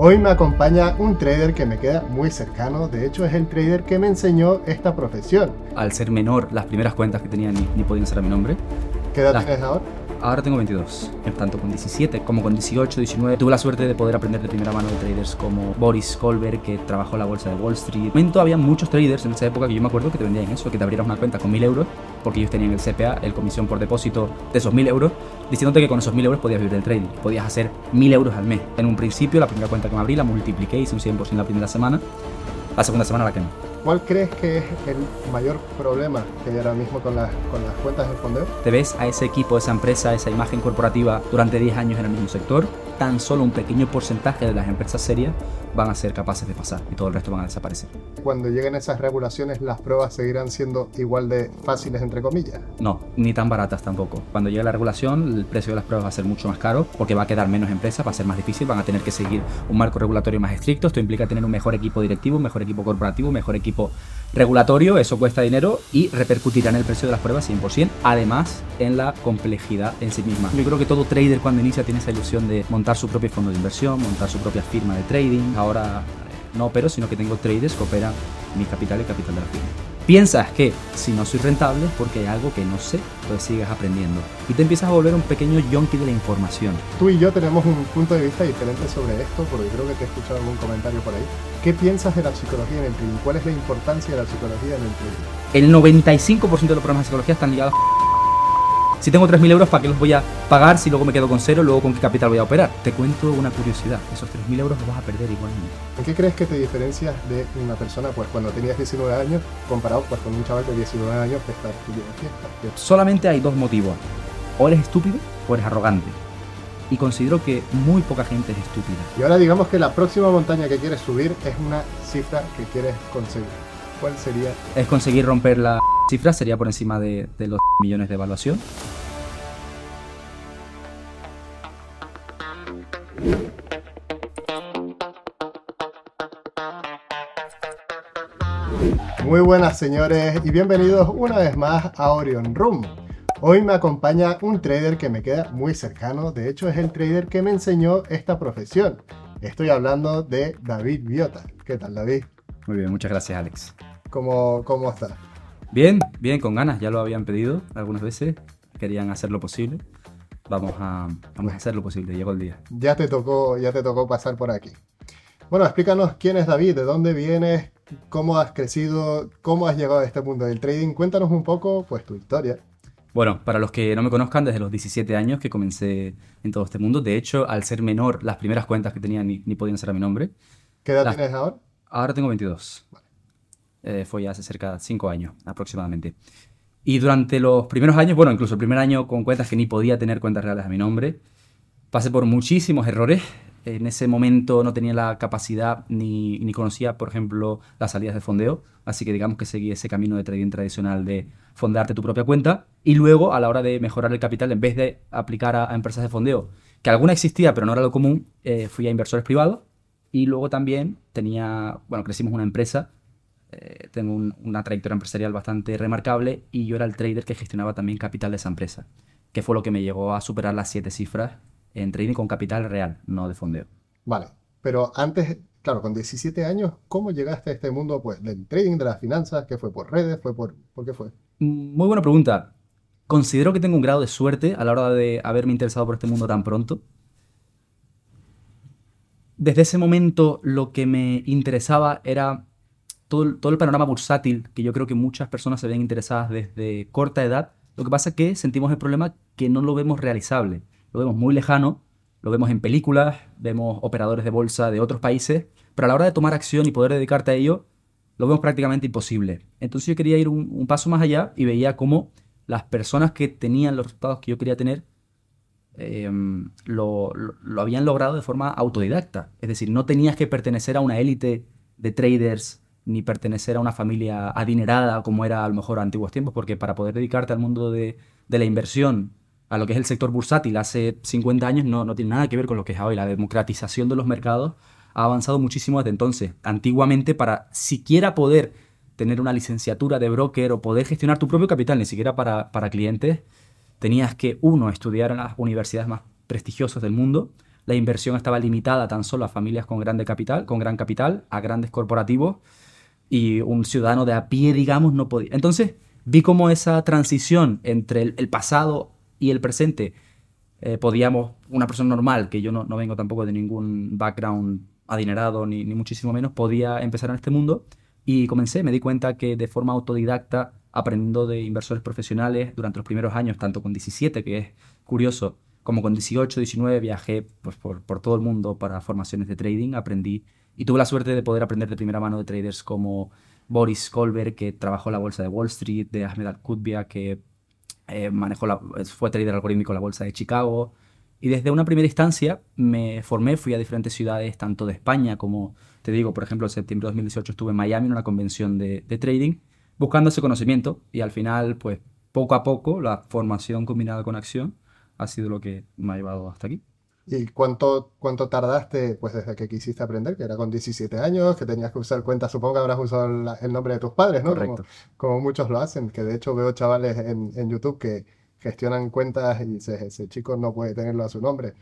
Hoy me acompaña un trader que me queda muy cercano, de hecho es el trader que me enseñó esta profesión. Al ser menor, las primeras cuentas que tenía ni, ni podían ser a mi nombre. ¿Qué edad Las- tienes ahora? Ahora tengo 22, tanto con 17 como con 18, 19. Tuve la suerte de poder aprender de primera mano de traders como Boris Kolberg, que trabajó en la bolsa de Wall Street. En momento había muchos traders en esa época que yo me acuerdo que te vendían eso, que te abrieras una cuenta con 1000 euros, porque ellos tenían el CPA, el comisión por depósito de esos 1000 euros, diciéndote que con esos 1000 euros podías vivir del trading, podías hacer 1000 euros al mes. En un principio, la primera cuenta que me abrí la multipliqué, hice un 100% la primera semana, la segunda semana la quemé. ¿Cuál crees que es el mayor problema que hay ahora mismo con las, con las cuentas de fondeo? te ves a ese equipo, esa empresa, esa imagen corporativa durante 10 años en el mismo sector, tan solo un pequeño porcentaje de las empresas serias van a ser capaces de pasar y todo el resto van a desaparecer. Cuando lleguen esas regulaciones, las pruebas seguirán siendo igual de fáciles, entre comillas. No, ni tan baratas tampoco. Cuando llegue la regulación, el precio de las pruebas va a ser mucho más caro porque va a quedar menos empresas, va a ser más difícil, van a tener que seguir un marco regulatorio más estricto. Esto implica tener un mejor equipo directivo, un mejor equipo corporativo, un mejor equipo regulatorio. Eso cuesta dinero y repercutirá en el precio de las pruebas 100%. Además, en la complejidad en sí misma. Yo creo que todo trader cuando inicia tiene esa ilusión de montar su propio fondo de inversión, montar su propia firma de trading. Ahora eh, no opero, sino que tengo traders que operan mi capital y capital de la firma. Piensas que si no soy rentable es porque hay algo que no sé, pues sigues aprendiendo. Y te empiezas a volver un pequeño yonki de la información. Tú y yo tenemos un punto de vista diferente sobre esto, porque creo que te he escuchado algún comentario por ahí. ¿Qué piensas de la psicología en el trading? ¿Cuál es la importancia de la psicología en el trading? El 95% de los programas de psicología están ligados a... Si tengo 3.000 euros, ¿para qué los voy a pagar si luego me quedo con cero? Luego con qué capital voy a operar. Te cuento una curiosidad. Esos 3.000 euros los vas a perder igualmente. ¿En qué crees que te diferencias de una persona pues cuando tenías 19 años comparado pues, con un chaval de 19 años que está estudiando fiesta? Solamente hay dos motivos. O eres estúpido o eres arrogante. Y considero que muy poca gente es estúpida. Y ahora digamos que la próxima montaña que quieres subir es una cifra que quieres conseguir. ¿Cuál sería? Es conseguir romper la cifra, sería por encima de, de los millones de evaluación. Muy buenas señores y bienvenidos una vez más a Orion Room. Hoy me acompaña un trader que me queda muy cercano, de hecho es el trader que me enseñó esta profesión. Estoy hablando de David Biota. ¿Qué tal David? Muy bien, muchas gracias Alex. ¿Cómo, cómo estás? Bien, bien, con ganas, ya lo habían pedido algunas veces, querían hacer lo posible. Vamos a, vamos a hacer lo posible, llegó el día. Ya te tocó, ya te tocó pasar por aquí. Bueno, explícanos quién es David, de dónde vienes, cómo has crecido, cómo has llegado a este mundo del trading. Cuéntanos un poco, pues, tu historia. Bueno, para los que no me conozcan, desde los 17 años que comencé en todo este mundo, de hecho, al ser menor, las primeras cuentas que tenía ni, ni podían ser a mi nombre. ¿Qué edad La- tienes ahora? Ahora tengo 22. Eh, fue hace cerca de 5 años aproximadamente. Y durante los primeros años, bueno, incluso el primer año con cuentas que ni podía tener cuentas reales a mi nombre, pasé por muchísimos errores. En ese momento no tenía la capacidad ni, ni conocía, por ejemplo, las salidas de fondeo. Así que digamos que seguí ese camino de trading tradicional de fondarte tu propia cuenta. Y luego, a la hora de mejorar el capital, en vez de aplicar a, a empresas de fondeo, que alguna existía pero no era lo común, eh, fui a inversores privados. Y luego también tenía, bueno, crecimos una empresa eh, tengo un- una trayectoria empresarial bastante remarcable y yo era el trader que gestionaba también capital de esa empresa, que fue lo que me llegó a superar las siete cifras en trading con capital real, no de fondeo. Vale, pero antes, claro, con 17 años, ¿cómo llegaste a este mundo pues, del trading, de las finanzas? ¿Qué fue por redes? ¿Fue por, ¿Por qué fue? Muy buena pregunta. Considero que tengo un grado de suerte a la hora de haberme interesado por este mundo tan pronto. Desde ese momento lo que me interesaba era todo todo el panorama bursátil, que yo creo que muchas personas se ven interesadas desde corta edad. Lo que pasa es que sentimos el problema que no lo vemos realizable. Lo vemos muy lejano, lo vemos en películas, vemos operadores de bolsa de otros países, pero a la hora de tomar acción y poder dedicarte a ello, lo vemos prácticamente imposible. Entonces yo quería ir un, paso más allá y veía cómo las personas que tenían los resultados que yo quería tener lo, lo- lo habían logrado de forma autodidacta. Es decir, no tenías que pertenecer a una élite de traders ni pertenecer a una familia adinerada como era a lo mejor a antiguos tiempos, porque para poder dedicarte al mundo de, la inversión, a lo que es el sector bursátil hace 50 años, no, no tiene nada que ver con lo que es hoy. La democratización de los mercados ha avanzado muchísimo desde entonces. Antiguamente, para siquiera poder tener una licenciatura de broker o poder gestionar tu propio capital, ni siquiera para, para clientes, tenías que, uno, estudiar en las universidades más prestigiosas del mundo, la inversión estaba limitada tan solo a familias con grande capital, con gran capital, a grandes corporativos y un ciudadano de a pie, digamos, no podía. Entonces vi cómo esa transición entre el, pasado y el presente eh, podíamos, una persona normal, que yo no, vengo tampoco de ningún background adinerado ni, ni muchísimo menos, podía empezar en este mundo y comencé, me di cuenta que de forma autodidacta, aprendiendo de inversores profesionales durante los primeros años, tanto con 17, que es curioso, como con 18, 19 viajé pues, por, por, todo el mundo para formaciones de trading, aprendí y tuve la suerte de poder aprender de primera mano de traders como Boris Kolber, que trabajó en la bolsa de Wall Street, de Ahmed Al-Qutbia, que eh, manejó la, fue trader algorítmico en la bolsa de Chicago. Y desde una primera instancia me formé, fui a diferentes ciudades, tanto de España como, te digo, por ejemplo, en septiembre de 2018 estuve en Miami en una convención de, de trading, buscando ese conocimiento y al final, pues poco a poco, la formación combinada con acción ha sido lo que me ha llevado hasta aquí. ¿Y cuánto, cuánto tardaste pues desde que quisiste aprender? Que era con 17 años, que tenías que usar cuenta, supongo que habrás usado el nombre de tus padres, ¿no? Correcto. Como, muchos lo hacen, que de hecho veo chavales en, en YouTube que gestionan cuentas y ese chico no puede tenerlo a su nombre.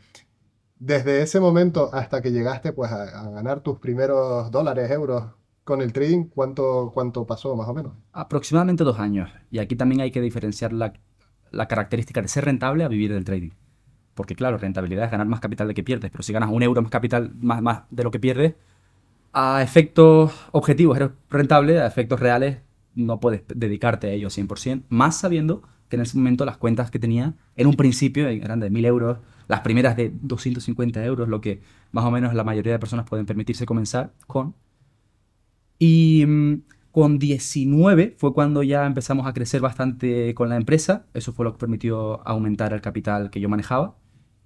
Desde ese momento hasta que llegaste pues a, a ganar tus primeros dólares, euros con el trading, ¿cuánto, ¿cuánto pasó más o menos? Aproximadamente dos años. Y aquí también hay que diferenciar la la característica de ser rentable a vivir del trading. Porque claro, rentabilidad es ganar más capital de que pierdes, pero si ganas un euro más capital más, más de lo que pierdes, a efectos objetivos eres rentable, a efectos reales no puedes dedicarte a ello 100%, más sabiendo que en ese momento las cuentas que tenía en un principio eran de 1000 euros, las primeras de 250 euros, lo que más o menos la mayoría de personas pueden permitirse comenzar con. Y mm, con 19 fue cuando ya empezamos a crecer bastante con la empresa. Eso fue lo que permitió aumentar el capital que yo manejaba.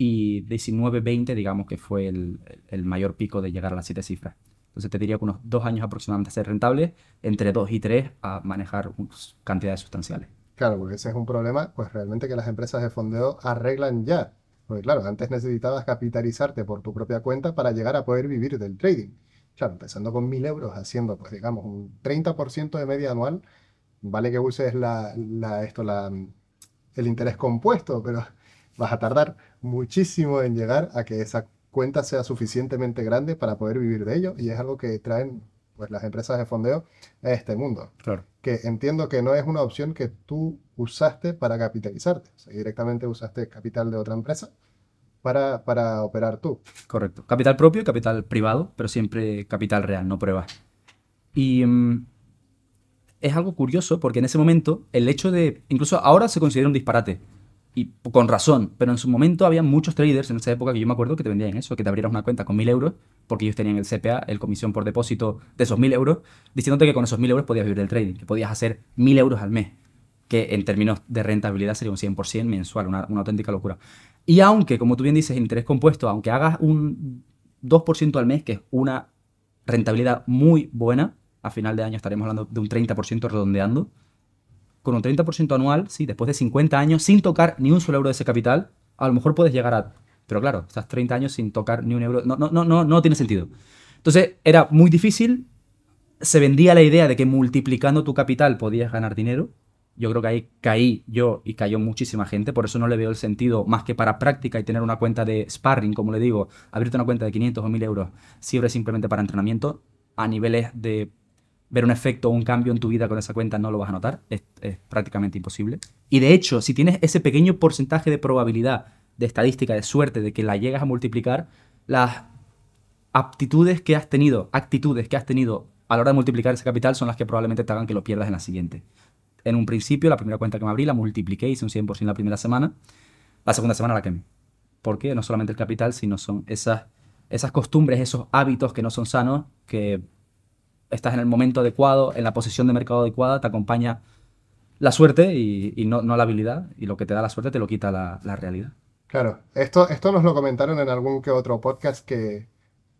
Y 19-20, digamos que fue el, el, mayor pico de llegar a las siete cifras. Entonces te diría que unos dos años aproximadamente a ser rentable, entre dos y tres a manejar cantidades sustanciales. Claro, porque ese es un problema, pues realmente que las empresas de fondeo arreglan ya. Porque claro, antes necesitabas capitalizarte por tu propia cuenta para llegar a poder vivir del trading. Claro, empezando con 1.000 euros, haciendo, pues digamos, un 30% de media anual, vale que uses la, esto, la, el interés compuesto, pero vas a tardar muchísimo en llegar a que esa cuenta sea suficientemente grande para poder vivir de ello y es algo que traen pues las empresas de fondeo a este mundo. Claro. Que entiendo que no es una opción que tú usaste para capitalizarte, o sea, directamente usaste capital de otra empresa para, para operar tú. Correcto. Capital propio y capital privado, pero siempre capital real, no prueba. Y mm, es algo curioso porque en ese momento el hecho de, incluso ahora se considera un disparate, y con razón, pero en su momento había muchos traders en esa época que yo me acuerdo que te vendían eso, que te abrieras una cuenta con 1000 euros, porque ellos tenían el CPA, el comisión por depósito de esos 1000 euros, diciéndote que con esos 1000 euros podías vivir del trading, que podías hacer 1000 euros al mes, que en términos de rentabilidad sería un 100% mensual, una, una auténtica locura. Y aunque, como tú bien dices, interés compuesto, aunque hagas un 2% al mes, que es una rentabilidad muy buena, a final de año estaremos hablando de un 30% redondeando, con un 30% anual, sí, después de 50 años, sin tocar ni un solo euro de ese capital, a lo mejor puedes llegar a... Pero claro, estás 30 años sin tocar ni un euro, no, no, no, no, tiene sentido. Entonces era muy difícil, se vendía la idea de que multiplicando tu capital podías ganar dinero, yo creo que ahí caí yo y cayó muchísima gente, por eso no le veo el sentido más que para práctica y tener una cuenta de sparring, como le digo, abrirte una cuenta de 500 o 1000 euros, siempre simplemente para entrenamiento, a niveles de ver un efecto o un cambio en tu vida con esa cuenta no lo vas a notar, es, prácticamente imposible. Y de hecho, si tienes ese pequeño porcentaje de probabilidad, de estadística, de suerte, de que la llegas a multiplicar, las aptitudes que has tenido, actitudes que has tenido a la hora de multiplicar ese capital son las que probablemente te hagan que lo pierdas en la siguiente en un principio, la primera cuenta que me abrí la multipliqué, hice un 100% la primera semana. La segunda semana la quemé. Porque no solamente el capital, sino son esas, esas costumbres, esos hábitos que no son sanos, que estás en el momento adecuado, en la posición de mercado adecuada, te acompaña la suerte y, no, la habilidad. Y lo que te da la suerte te lo quita la, la realidad. Claro, esto, esto nos lo comentaron en algún que otro podcast que,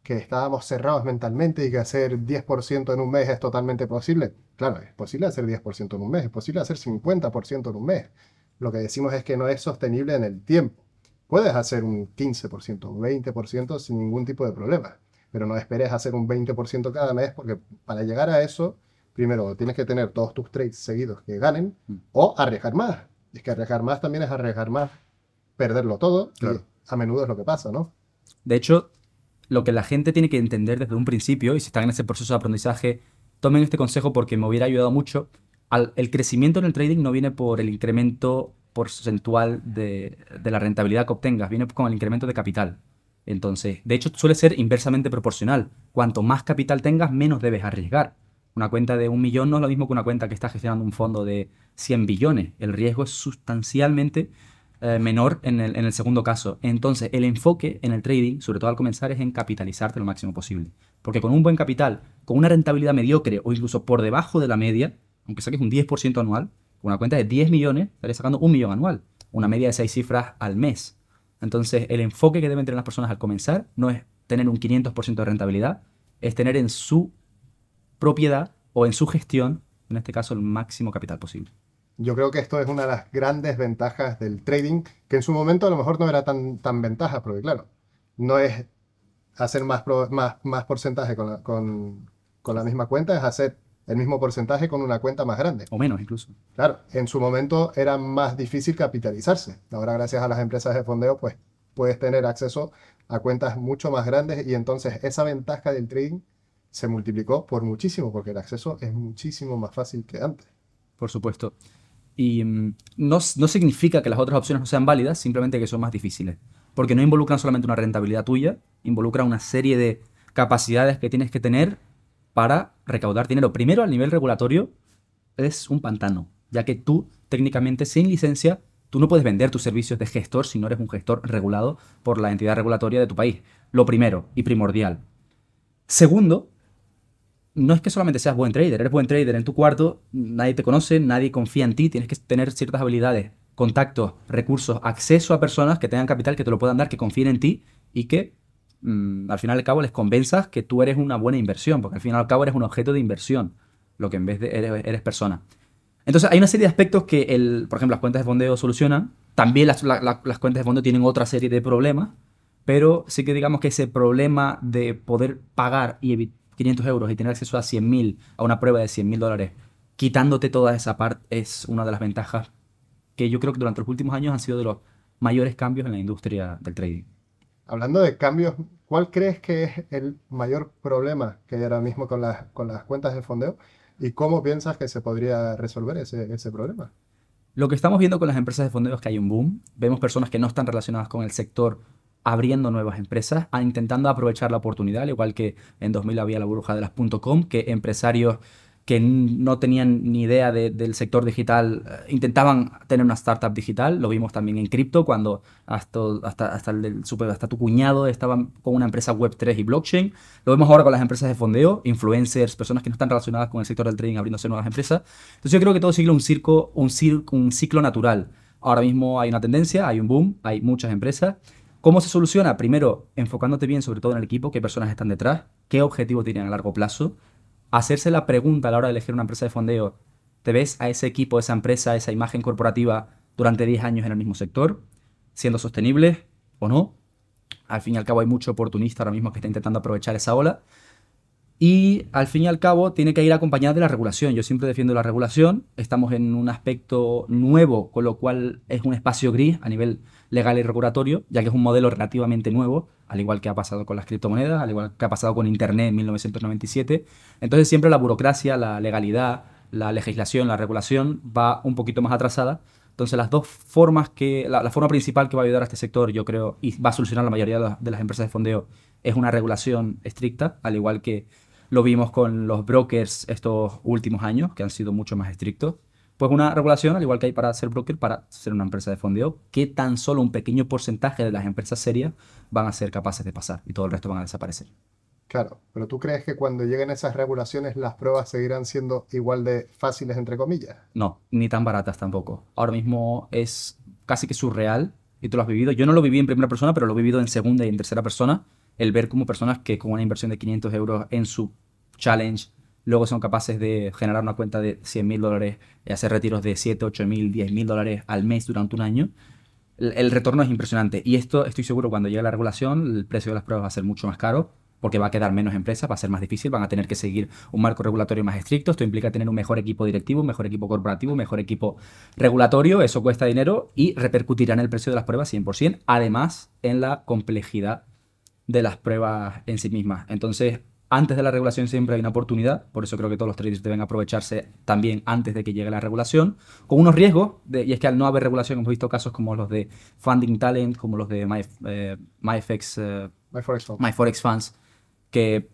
que estábamos cerrados mentalmente y que hacer 10% en un mes es totalmente posible. Claro, es posible hacer 10% en un mes, es posible hacer 50% en un mes. Lo que decimos es que no es sostenible en el tiempo. Puedes hacer un 15%, un 20% sin ningún tipo de problema, pero no esperes hacer un 20% cada mes porque para llegar a eso, primero tienes que tener todos tus trades seguidos que ganen mm. o arriesgar más. Y es que arriesgar más también es arriesgar más, perderlo todo. Y a menudo es lo que pasa, ¿no? De hecho, lo que la gente tiene que entender desde un principio, y si están en ese proceso de aprendizaje, tomen este consejo porque me hubiera ayudado mucho. el crecimiento en el trading no viene por el incremento porcentual de, de la rentabilidad que obtengas, viene con el incremento de capital. Entonces, de hecho, suele ser inversamente proporcional. Cuanto más capital tengas, menos debes arriesgar. Una cuenta de un millón no es lo mismo que una cuenta que está gestionando un fondo de 100 billones. El riesgo es sustancialmente eh, menor en el, en el, segundo caso. Entonces, el enfoque en el trading, sobre todo al comenzar, es en capitalizarte lo máximo posible. Porque con un buen capital, con una rentabilidad mediocre o incluso por debajo de la media, aunque saques un 10% anual, con una cuenta de 10 millones, estarías sacando un millón anual. Una media de 6 cifras al mes. Entonces, el enfoque que deben tener las personas al comenzar no es tener un 500% de rentabilidad, es tener en su propiedad o en su gestión, en este caso, el máximo capital posible. Yo creo que esto es una de las grandes ventajas del trading, que en su momento a lo mejor no era tan, tan ventaja, porque claro, no es hacer más, más, más porcentaje con la, con, con la misma cuenta, es hacer el mismo porcentaje con una cuenta más grande. O menos incluso. Claro, en su momento era más difícil capitalizarse. Ahora gracias a las empresas de fondeo, pues puedes tener acceso a cuentas mucho más grandes y entonces esa ventaja del trading se multiplicó por muchísimo, porque el acceso es muchísimo más fácil que antes. Por supuesto. Y mm, no, no, significa que las otras opciones no sean válidas, simplemente que son más difíciles. Porque no involucran solamente una rentabilidad tuya, involucran una serie de capacidades que tienes que tener para recaudar dinero. Primero, al nivel regulatorio, es un pantano, ya que tú, técnicamente, sin licencia, tú no puedes vender tus servicios de gestor si no eres un gestor regulado por la entidad regulatoria de tu país. Lo primero y primordial. Segundo, no es que solamente seas buen trader, eres buen trader en tu cuarto, nadie te conoce, nadie confía en ti, tienes que tener ciertas habilidades, contactos, recursos, acceso a personas que tengan capital, que te lo puedan dar, que confíen en ti y que mm, al final y al cabo les convenzas que tú eres una buena inversión, porque al final y al cabo eres un objeto de inversión, lo que en vez de eres, persona. Entonces hay una serie de aspectos que, el, por ejemplo, las cuentas de fondeo solucionan. También las, cuentas de fondeo tienen otra serie de problemas, pero sí que digamos que ese problema de poder pagar y evitar 500 euros y tener acceso a 100.000, a una prueba de 100.000 dólares, quitándote toda esa parte, es una de las ventajas que yo creo que durante los últimos años han sido de los mayores cambios en la industria del trading. Hablando de cambios, ¿cuál crees que es el mayor problema que hay ahora mismo con las, cuentas de fondeo? ¿Y cómo piensas que se podría resolver ese, problema? Lo que estamos viendo con las empresas de fondeo es que hay un boom. Vemos personas que no están relacionadas con el sector abriendo nuevas empresas, intentando aprovechar la oportunidad, al igual que en 2000 había la burbuja de las .com, que empresarios que no tenían ni idea del sector digital eh, intentaban tener una startup digital. Lo vimos también en cripto, cuando hasta, hasta, hasta, el hasta tu cuñado estaban con una empresa Web3 y blockchain. Lo vemos ahora con las empresas de fondeo, influencers, personas que no están relacionadas con el sector del trading abriéndose nuevas empresas. Entonces yo creo que todo sigue un, circo, un, un ciclo natural. Ahora mismo hay una tendencia, hay un boom, hay muchas empresas ¿Cómo se soluciona? Primero, enfocándote bien sobre todo en el equipo, qué personas están detrás, qué objetivo tienen a largo plazo, hacerse la pregunta a la hora de elegir una empresa de fondeo, ¿te ves a ese equipo, esa empresa, esa imagen corporativa durante 10 años en el mismo sector, siendo sostenible o no? Al fin y al cabo hay mucho oportunista ahora mismo que está intentando aprovechar esa ola. Y al fin y al cabo tiene que ir acompañada de la regulación. Yo siempre defiendo la regulación. Estamos en un aspecto nuevo, con lo cual es un espacio gris a nivel legal y regulatorio, ya que es un modelo relativamente nuevo, al igual que ha pasado con las criptomonedas, al igual que ha pasado con Internet en 1997. Entonces siempre la burocracia, la legalidad, la legislación, la regulación va un poquito más atrasada. Entonces las dos formas que, la, forma principal que va a ayudar a este sector, yo creo, y va a solucionar la mayoría de las empresas de fondeo, es una regulación estricta, al igual que lo vimos con los brokers estos últimos años, que han sido mucho más estrictos. Pues una regulación, al igual que hay para ser broker, para ser una empresa de fondeo, que tan solo un pequeño porcentaje de las empresas serias van a ser capaces de pasar y todo el resto van a desaparecer. Claro, pero ¿tú crees que cuando lleguen esas regulaciones las pruebas seguirán siendo igual de fáciles, entre comillas? No, ni tan baratas tampoco. Ahora mismo es casi que surreal y tú lo has vivido. Yo no lo viví en primera persona, pero lo he vivido en segunda y en tercera persona el ver como personas que con una inversión de 500 euros en su challenge luego son capaces de generar una cuenta de 100 mil dólares y hacer retiros de 7, 8 mil, 10 mil dólares al mes durante un año, el, retorno es impresionante. Y esto estoy seguro cuando llegue la regulación, el precio de las pruebas va a ser mucho más caro porque va a quedar menos empresas, va a ser más difícil, van a tener que seguir un marco regulatorio más estricto. Esto implica tener un mejor equipo directivo, un mejor equipo corporativo, un mejor equipo regulatorio. Eso cuesta dinero y repercutirá en el precio de las pruebas 100%, además en la complejidad de las pruebas en sí mismas. Entonces, antes de la regulación siempre hay una oportunidad, por eso creo que todos los traders deben aprovecharse también antes de que llegue la regulación, con unos riesgos, y es que al no haber regulación hemos visto casos como los de Funding Talent, como los de My, eh, MyFX, eh, MyForex Funds, que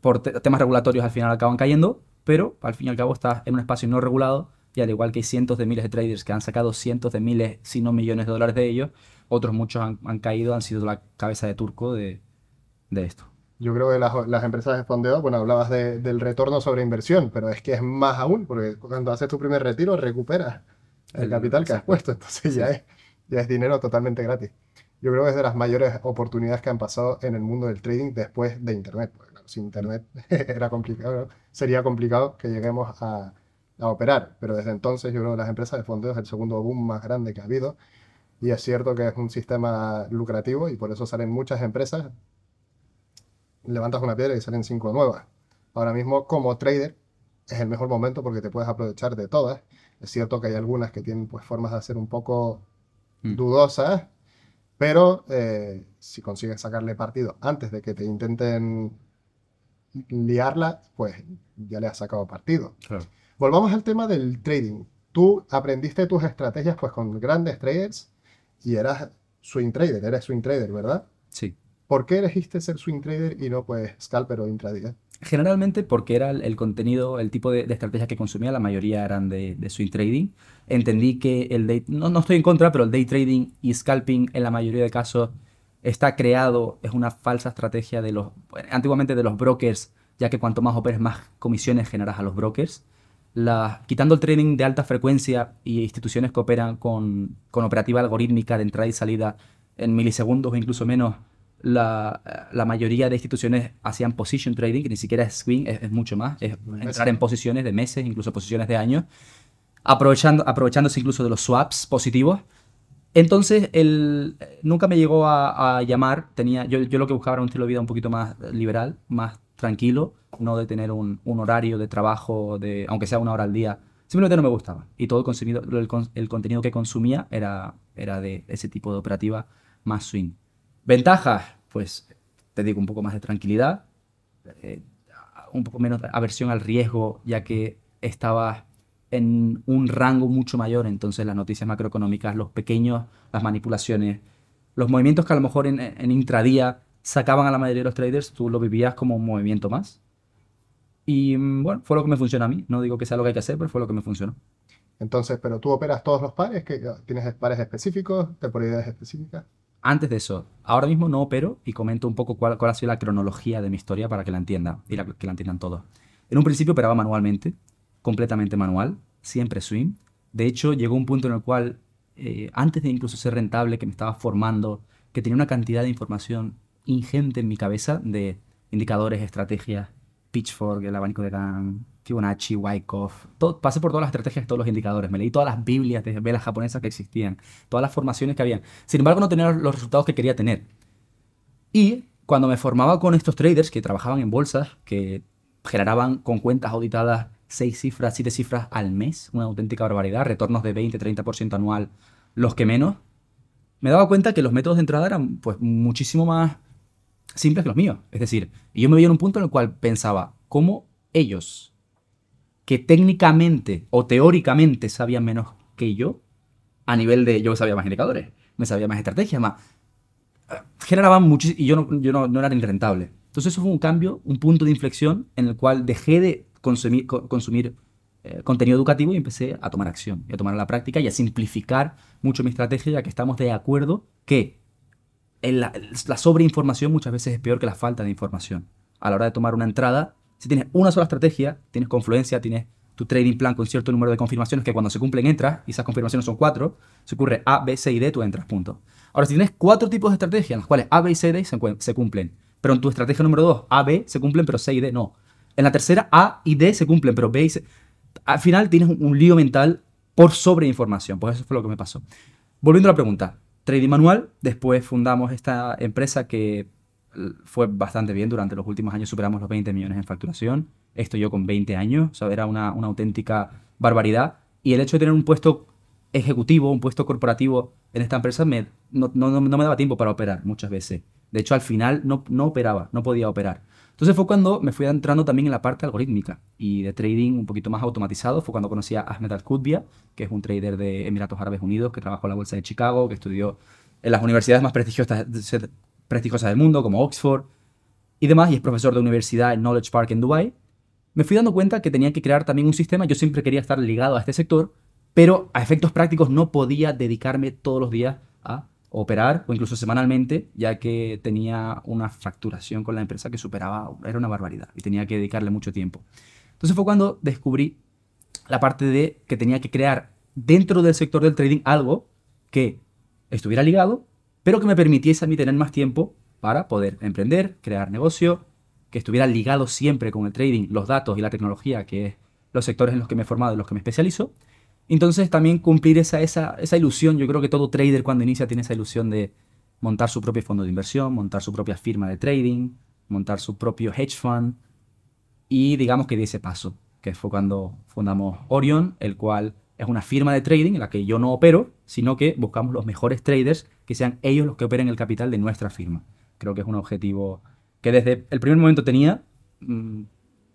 por temas regulatorios al final acaban cayendo, pero al fin y al cabo estás en un espacio no regulado y al igual que hay cientos de miles de traders que han sacado cientos de miles, si no millones de dólares de ellos, otros muchos han, caído, han sido la cabeza de turco de, esto. Yo creo que las, empresas de fondeo, bueno, hablabas del retorno sobre inversión, pero es que es más aún, porque cuando haces tu primer retiro recuperas el, capital que has puesto, entonces ya, es, ya es dinero totalmente gratis. Yo creo que es de las mayores oportunidades que han pasado en el mundo del trading después de Internet. Porque claro, sin Internet era complicado, sería complicado que lleguemos a, a operar. Pero desde entonces yo creo que las empresas de fondeo es el segundo boom más grande que ha habido. Y es cierto que es un sistema lucrativo y por eso salen muchas empresas. Levantas una piedra y salen cinco nuevas. Ahora mismo como trader es el mejor momento porque te puedes aprovechar de todas. Es cierto que hay algunas que tienen pues formas de hacer un poco mm. dudosas, pero eh, si consigues sacarle partido antes de que te intenten liarla, pues ya le has sacado partido. Claro. Volvamos al tema del trading. Tú aprendiste tus estrategias pues con grandes traders y eras swing trader, eres swing trader, ¿verdad? Sí. ¿Por qué elegiste ser swing trader y no pues scalper o intradía? Generalmente porque era el, contenido, el tipo de, estrategias que consumía, la mayoría eran de, swing trading. Entendí que el day, no, no estoy en contra, pero el day trading y scalping en la mayoría de casos está creado, es una falsa estrategia de los, antiguamente de los brokers, ya que cuanto más operes, más comisiones generas a los brokers quitando el trading de alta frecuencia y instituciones que operan con, operativa algorítmica de entrada y salida en milisegundos o incluso menos, la, mayoría de instituciones hacían position trading, que ni siquiera es swing, es, mucho más, es entrar en posiciones de meses, incluso posiciones de años, aprovechando, aprovechándose incluso de los swaps positivos. Entonces, el, nunca me llegó a, llamar, tenía, yo, yo, lo que buscaba era un estilo de vida un poquito más liberal, más tranquilo, no de tener un, horario de trabajo, de, aunque sea una hora al día. Simplemente no me gustaba. Y todo el, el, contenido que consumía era, era de ese tipo de operativa más swing. Ventajas, pues te digo, un poco más de tranquilidad, eh, un poco menos de aversión al riesgo, ya que estaba en un rango mucho mayor, entonces las noticias macroeconómicas, los pequeños, las manipulaciones, los movimientos que a lo mejor en, en intradía sacaban a la mayoría de los traders, tú lo vivías como un movimiento más. Y mm, bueno, fue lo que me funcionó a mí. No digo que sea lo que hay que hacer, pero fue lo que me funcionó. Entonces, ¿pero tú operas todos los pares? que ¿Tienes pares específicos, temporalidades específicas? Antes de eso, ahora mismo no opero y comento un poco cuál, cuál ha sido la cronología de mi historia para que la entienda y que la entiendan todos. En un principio operaba manualmente, completamente manual, siempre swing. De hecho, llegó un punto en el cual, eh, antes de incluso ser rentable, que me estaba formando, que tenía una cantidad de información ingente en mi cabeza de indicadores, estrategias, Pitchfork, el abanico de Gann, Fibonacci, Wyckoff. Todo, pasé por todas las estrategias, todos los indicadores. Me leí todas las Biblias de velas japonesas que existían, todas las formaciones que habían. Sin embargo, no tenía los resultados que quería tener. Y cuando me formaba con estos traders que trabajaban en bolsas, que generaban con cuentas auditadas seis cifras, siete cifras al mes, una auténtica barbaridad, retornos de 20-30% anual, los que menos, me daba cuenta que los métodos de entrada eran pues muchísimo más simples que los míos. Es decir, yo me veía en un punto en el cual pensaba, ¿cómo ellos, que técnicamente o teóricamente sabían menos que yo, a nivel de yo sabía más indicadores, me sabía más estrategias, más... Generaban muchísimo y yo, no, yo no, era rentable. Entonces eso fue un cambio, un punto de inflexión en el cual dejé de consumir, consumir eh, contenido educativo y empecé a tomar acción, y a tomar la práctica y a simplificar mucho mi estrategia, ya que estamos de acuerdo que la, sobreinformación muchas veces es peor que la falta de información. A la hora de tomar una entrada, si tienes una sola estrategia, tienes confluencia, tienes tu trading plan con cierto número de confirmaciones que cuando se cumplen entras, y esas confirmaciones son cuatro, se ocurre A, B, C y D, tú entras, punto. Ahora, si tienes cuatro tipos de estrategias en las cuales A, B y C D se, cumplen, pero en tu estrategia número dos, A, B se cumplen, pero C y D no. En la tercera, A y D se cumplen, pero B y C... Al final tienes un, un lío mental por sobreinformación, pues eso fue lo que me pasó. Volviendo a la pregunta, trading manual. Después fundamos esta empresa que fue bastante bien. Durante los últimos años superamos los 20 millones en facturación. Esto yo con 20 años. O sea, era una, auténtica barbaridad. Y el hecho de tener un puesto ejecutivo, un puesto corporativo en esta empresa, me, no, me daba tiempo para operar muchas veces. De hecho, al final no, no operaba, no podía operar. Entonces fue cuando me fui entrando también en la parte algorítmica y de trading un poquito más automatizado. Fue cuando conocí a Ahmed Al-Qutbia, que es un trader de Emiratos Árabes Unidos que trabajó en la bolsa de Chicago, que estudió en las universidades más prestigiosas, prestigiosas del mundo, como Oxford y demás, y es profesor de universidad en Knowledge Park en Dubai. Me fui dando cuenta que tenía que crear también un sistema. Yo siempre quería estar ligado a este sector, pero a efectos prácticos no podía dedicarme todos los días a operar o incluso semanalmente, ya que tenía una facturación con la empresa que superaba, era una barbaridad y tenía que dedicarle mucho tiempo. Entonces fue cuando descubrí la parte de que tenía que crear dentro del sector del trading algo que estuviera ligado, pero que me permitiese a mí tener más tiempo para poder emprender, crear negocio, que estuviera ligado siempre con el trading, los datos y la tecnología, que es los sectores en los que me he formado y los que me especializo, entonces también cumplir esa, esa, esa ilusión, yo creo que todo trader cuando inicia tiene esa ilusión de montar su propio fondo de inversión, montar su propia firma de trading, montar su propio hedge fund y digamos que di ese paso, que fue cuando fundamos Orion, el cual es una firma de trading en la que yo no opero, sino que buscamos los mejores traders que sean ellos los que operen el capital de nuestra firma. Creo que es un objetivo que desde el primer momento tenía, mm,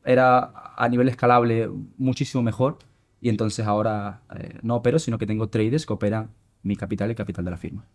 era a nivel escalable muchísimo mejor y entonces ahora eh, no opero, sino que tengo traders que operan mi capital y el capital de la firma.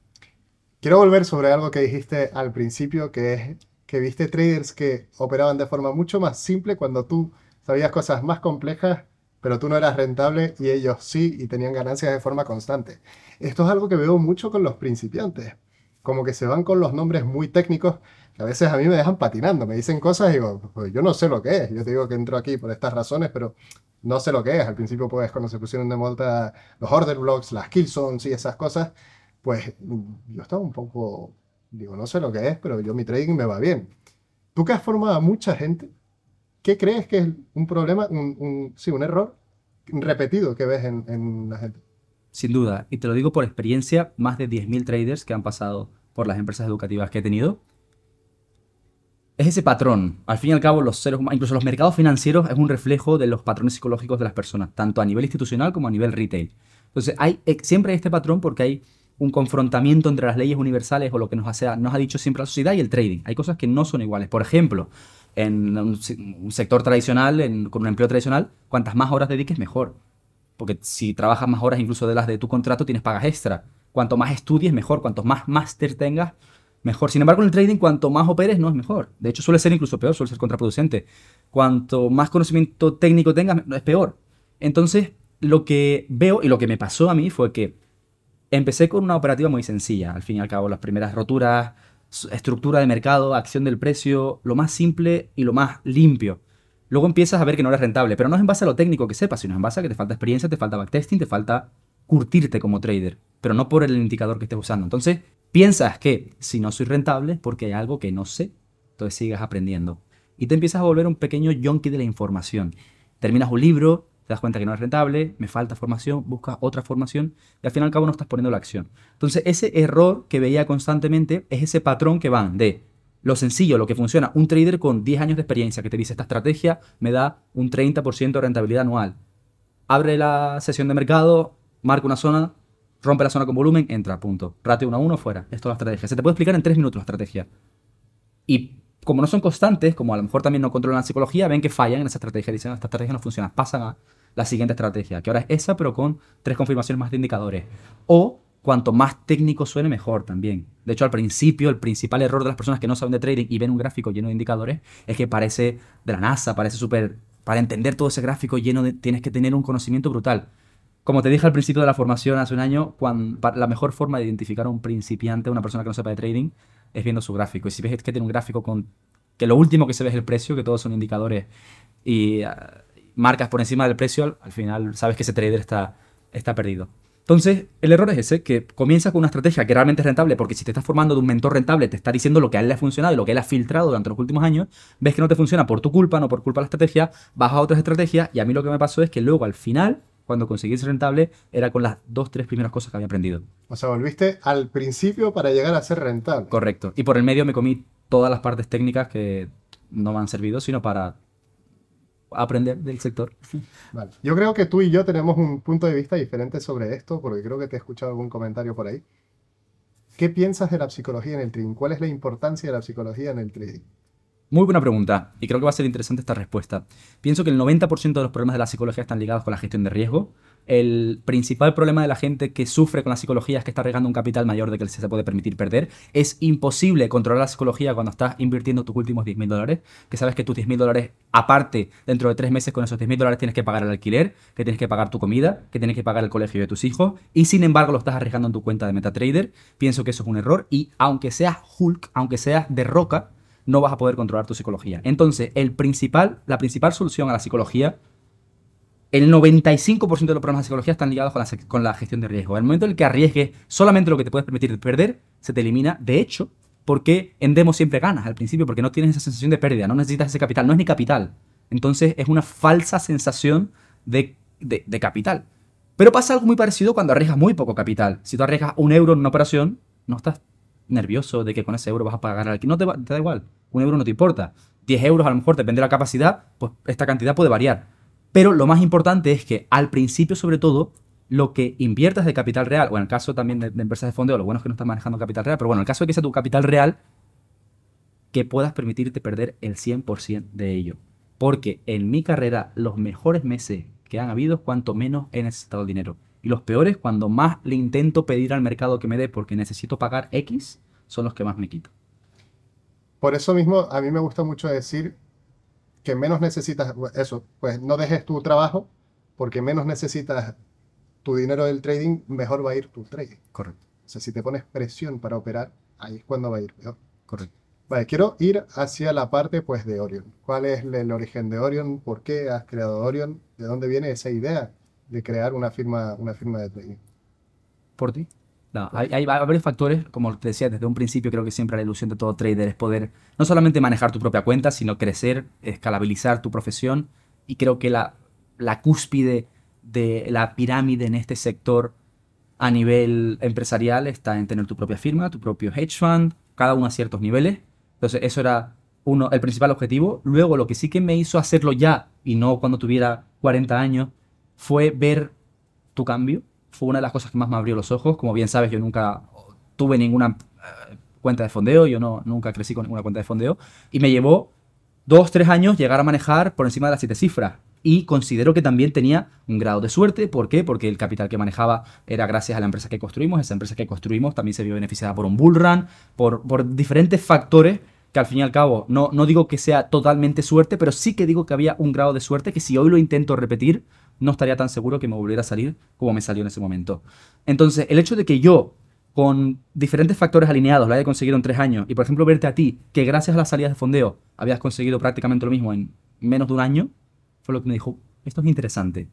Quiero volver sobre algo que dijiste al principio, que es que viste traders que operaban de forma mucho más simple cuando tú sabías cosas más complejas, pero tú no eras rentable y ellos sí y tenían ganancias de forma constante. Esto es algo que veo mucho con los principiantes, como que se van con los nombres muy técnicos a veces a mí me dejan patinando, me dicen cosas y digo, pues yo no sé lo que es, yo te digo que entro aquí por estas razones, pero no sé lo que es. Al principio, pues, cuando se pusieron de moda los order blocks, las kill zones y esas cosas, pues yo estaba un poco, digo, no sé lo que es, pero yo mi trading me va bien. Tú que has formado a mucha gente, ¿qué crees que es un problema, un, sí, un error repetido que ves en, en la gente? Sin duda, y te lo digo por experiencia, más de 10.000 traders que han pasado por las empresas educativas que he tenido es ese patrón. Al fin y al cabo, los seres incluso los mercados financieros, es un reflejo de los patrones psicológicos de las personas, tanto a nivel institucional como a nivel retail. Entonces, eh, siempre hay este patrón porque hay un confrontamiento entre las leyes universales o lo que nos, ha dicho siempre la sociedad y el trading. Hay cosas que no son iguales. Por ejemplo, en un, sector tradicional, con un empleo tradicional, cuantas más horas dediques, mejor. Porque si trabajas más horas incluso de las de tu contrato, tienes pagas extra. Cuanto más estudies, mejor. Cuanto más máster tengas, mejor. Sin embargo, en el trading, cuanto más operes, no es mejor. De hecho, suele ser incluso peor, suele ser contraproducente. Cuanto más conocimiento técnico tengas, es peor. Entonces, lo que veo y lo que me pasó a mí fue que empecé con una operativa muy sencilla. Al fin y al cabo, las primeras roturas, estructura de mercado, acción del precio, lo más simple y lo más limpio. Luego empiezas a ver que no eres rentable, pero no es en base a lo técnico que sepas, sino en base a que te falta experiencia, te falta backtesting, te falta curtirte como trader, pero no por el indicador que estés usando. Entonces, Piensas que si no soy rentable porque hay algo que no sé, entonces sigas aprendiendo. Y te empiezas a volver un pequeño yonki de la información. Terminas un libro, te das cuenta que no es rentable, me falta formación, buscas otra formación y al fin y al cabo no estás poniendo la acción. Entonces ese error que veía constantemente es ese patrón que van de lo sencillo, lo que funciona, un trader con 10 años de experiencia que te dice esta estrategia me da un 30% de rentabilidad anual. Abre la sesión de mercado, marca una zona, rompe la zona con volumen, entra, punto. Ratio 1 a 1, fuera. Esto es la estrategia. Se te puede explicar en 3 minutos la estrategia. Y como no son constantes, como a lo mejor también no controlan la psicología, ven que fallan en esa estrategia. Dicen, esta estrategia no funciona. Pasan a la siguiente estrategia, que ahora es esa, pero con tres confirmaciones más de indicadores. O cuanto más técnico suene, mejor también. De hecho, al principio, el principal error de las personas que no saben de trading y ven un gráfico lleno de indicadores es que parece de la NASA, parece súper... Para entender todo ese gráfico lleno de... tienes que tener un conocimiento brutal. Como te dije al principio de la formación hace un año, la mejor forma de identificar a un principiante, a una persona que no sepa de trading, es viendo su gráfico. Y si ves que tiene un gráfico con que lo último que se ve es el precio, que todos son indicadores y ah, marcas por encima del precio, al final sabes que ese trader está, está perdido. Entonces, el error es ese, que comienza con una estrategia que realmente es rentable, porque si te estás formando de un mentor rentable, te está diciendo lo que a él le ha funcionado y lo que él ha filtrado durante los últimos años, ves que no te funciona por tu culpa, no por culpa de la estrategia, vas a otras estrategias y a mí lo que me pasó es que luego al final cuando conseguí ser rentable, era con las dos, tres primeras cosas que había aprendido. O sea, volviste al principio para llegar a ser rentable. Correcto. Y por el medio me comí todas las partes técnicas que no me han servido, sino para aprender del sector. Vale. Yo creo que tú y yo tenemos un punto de vista diferente sobre esto, porque creo que te he escuchado algún comentario por ahí. ¿qué piensas de la psicología en el trading? ¿Cuál es la importancia de la psicología en el trading? Muy buena pregunta y creo que va a ser interesante esta respuesta. Pienso que el 90% de los problemas de la psicología están ligados con la gestión de riesgo. El principal problema de la gente que sufre con la psicología es que está arriesgando un capital mayor de que se puede permitir perder. Es imposible controlar la psicología cuando estás invirtiendo tus últimos 10 mil dólares, que sabes que tus 10 mil dólares, aparte, dentro de tres meses con esos 10 mil dólares tienes que pagar el alquiler, que tienes que pagar tu comida, que tienes que pagar el colegio de tus hijos, y sin embargo lo estás arriesgando en tu cuenta de MetaTrader. Pienso que eso es un error y aunque seas Hulk, aunque seas de roca, no vas a poder controlar tu psicología. Entonces, la principal solución a la psicología, el 95% de los problemas de psicología están ligados con la, gestión de riesgo. El momento en el que arriesgues solamente lo que te puedes permitir perder, se te elimina. De hecho, porque en demo siempre ganas al principio, porque no tienes esa sensación de pérdida, no necesitas ese capital, no es ni capital. Entonces es una falsa sensación de, de capital. Pero pasa algo muy parecido cuando arriesgas muy poco capital. Si tú arriesgas un euro en una operación, no estás nervioso de que con ese euro vas a pagar al No te, te da igual. Un euro no te importa. 10 euros a lo mejor, depende de la capacidad, pues esta cantidad puede variar. Pero lo más importante es que al principio, sobre todo, lo que inviertas de capital real, o en el caso también de, empresas de fondeo, lo bueno es que no estás manejando capital real, pero bueno, en el caso de que sea tu capital real, que puedas permitirte perder el 100% de ello. Porque en mi carrera, los mejores meses que han habido, cuanto menos he necesitado dinero. Y los peores, cuando más le intento pedir al mercado que me dé porque necesito pagar X, son los que más me quito. Por eso mismo, a mí me gusta mucho decir que menos necesitas, eso, pues no dejes tu trabajo, porque menos necesitas tu dinero del trading, mejor va a ir tu trading. Correcto. O sea, si te pones presión para operar, ahí es cuando va a ir mejor. Correcto. Vale, quiero ir hacia la parte pues de Orion. ¿Cuál es el origen de Orion? ¿Por qué has creado Orion? ¿De dónde viene esa idea? De crear una firma, una firma de trading. ¿Por ti? No, hay, varios factores, como te decía desde un principio, creo que siempre la ilusión de todo trader es poder no solamente manejar tu propia cuenta, sino crecer, escalabilizar tu profesión. Y creo que la, la cúspide de la pirámide en este sector a nivel empresarial está en tener tu propia firma, tu propio hedge fund, cada uno a ciertos niveles. Entonces, eso era uno, el principal objetivo. Luego, lo que sí que me hizo hacerlo ya y no cuando tuviera 40 años, fue ver tu cambio. Fue una de las cosas que más me abrió los ojos. Como bien sabes, yo nunca tuve ninguna eh, cuenta de fondeo, yo no, nunca crecí con ninguna cuenta de fondeo. Y me llevó dos, tres años llegar a manejar por encima de las siete cifras. Y considero que también tenía un grado de suerte. ¿Por qué? Porque el capital que manejaba era gracias a la empresa que construimos. Esa empresa que construimos también se vio beneficiada por un bull run, por, por diferentes factores que al fin y al cabo no, no digo que sea totalmente suerte, pero sí que digo que había un grado de suerte que si hoy lo intento repetir, no estaría tan seguro que me volviera a salir como me salió en ese momento. Entonces, el hecho de que yo, con diferentes factores alineados, lo haya conseguido en tres años, y por ejemplo verte a ti, que gracias a las salidas de fondeo habías conseguido prácticamente lo mismo en menos de un año, fue lo que me dijo, esto es interesante.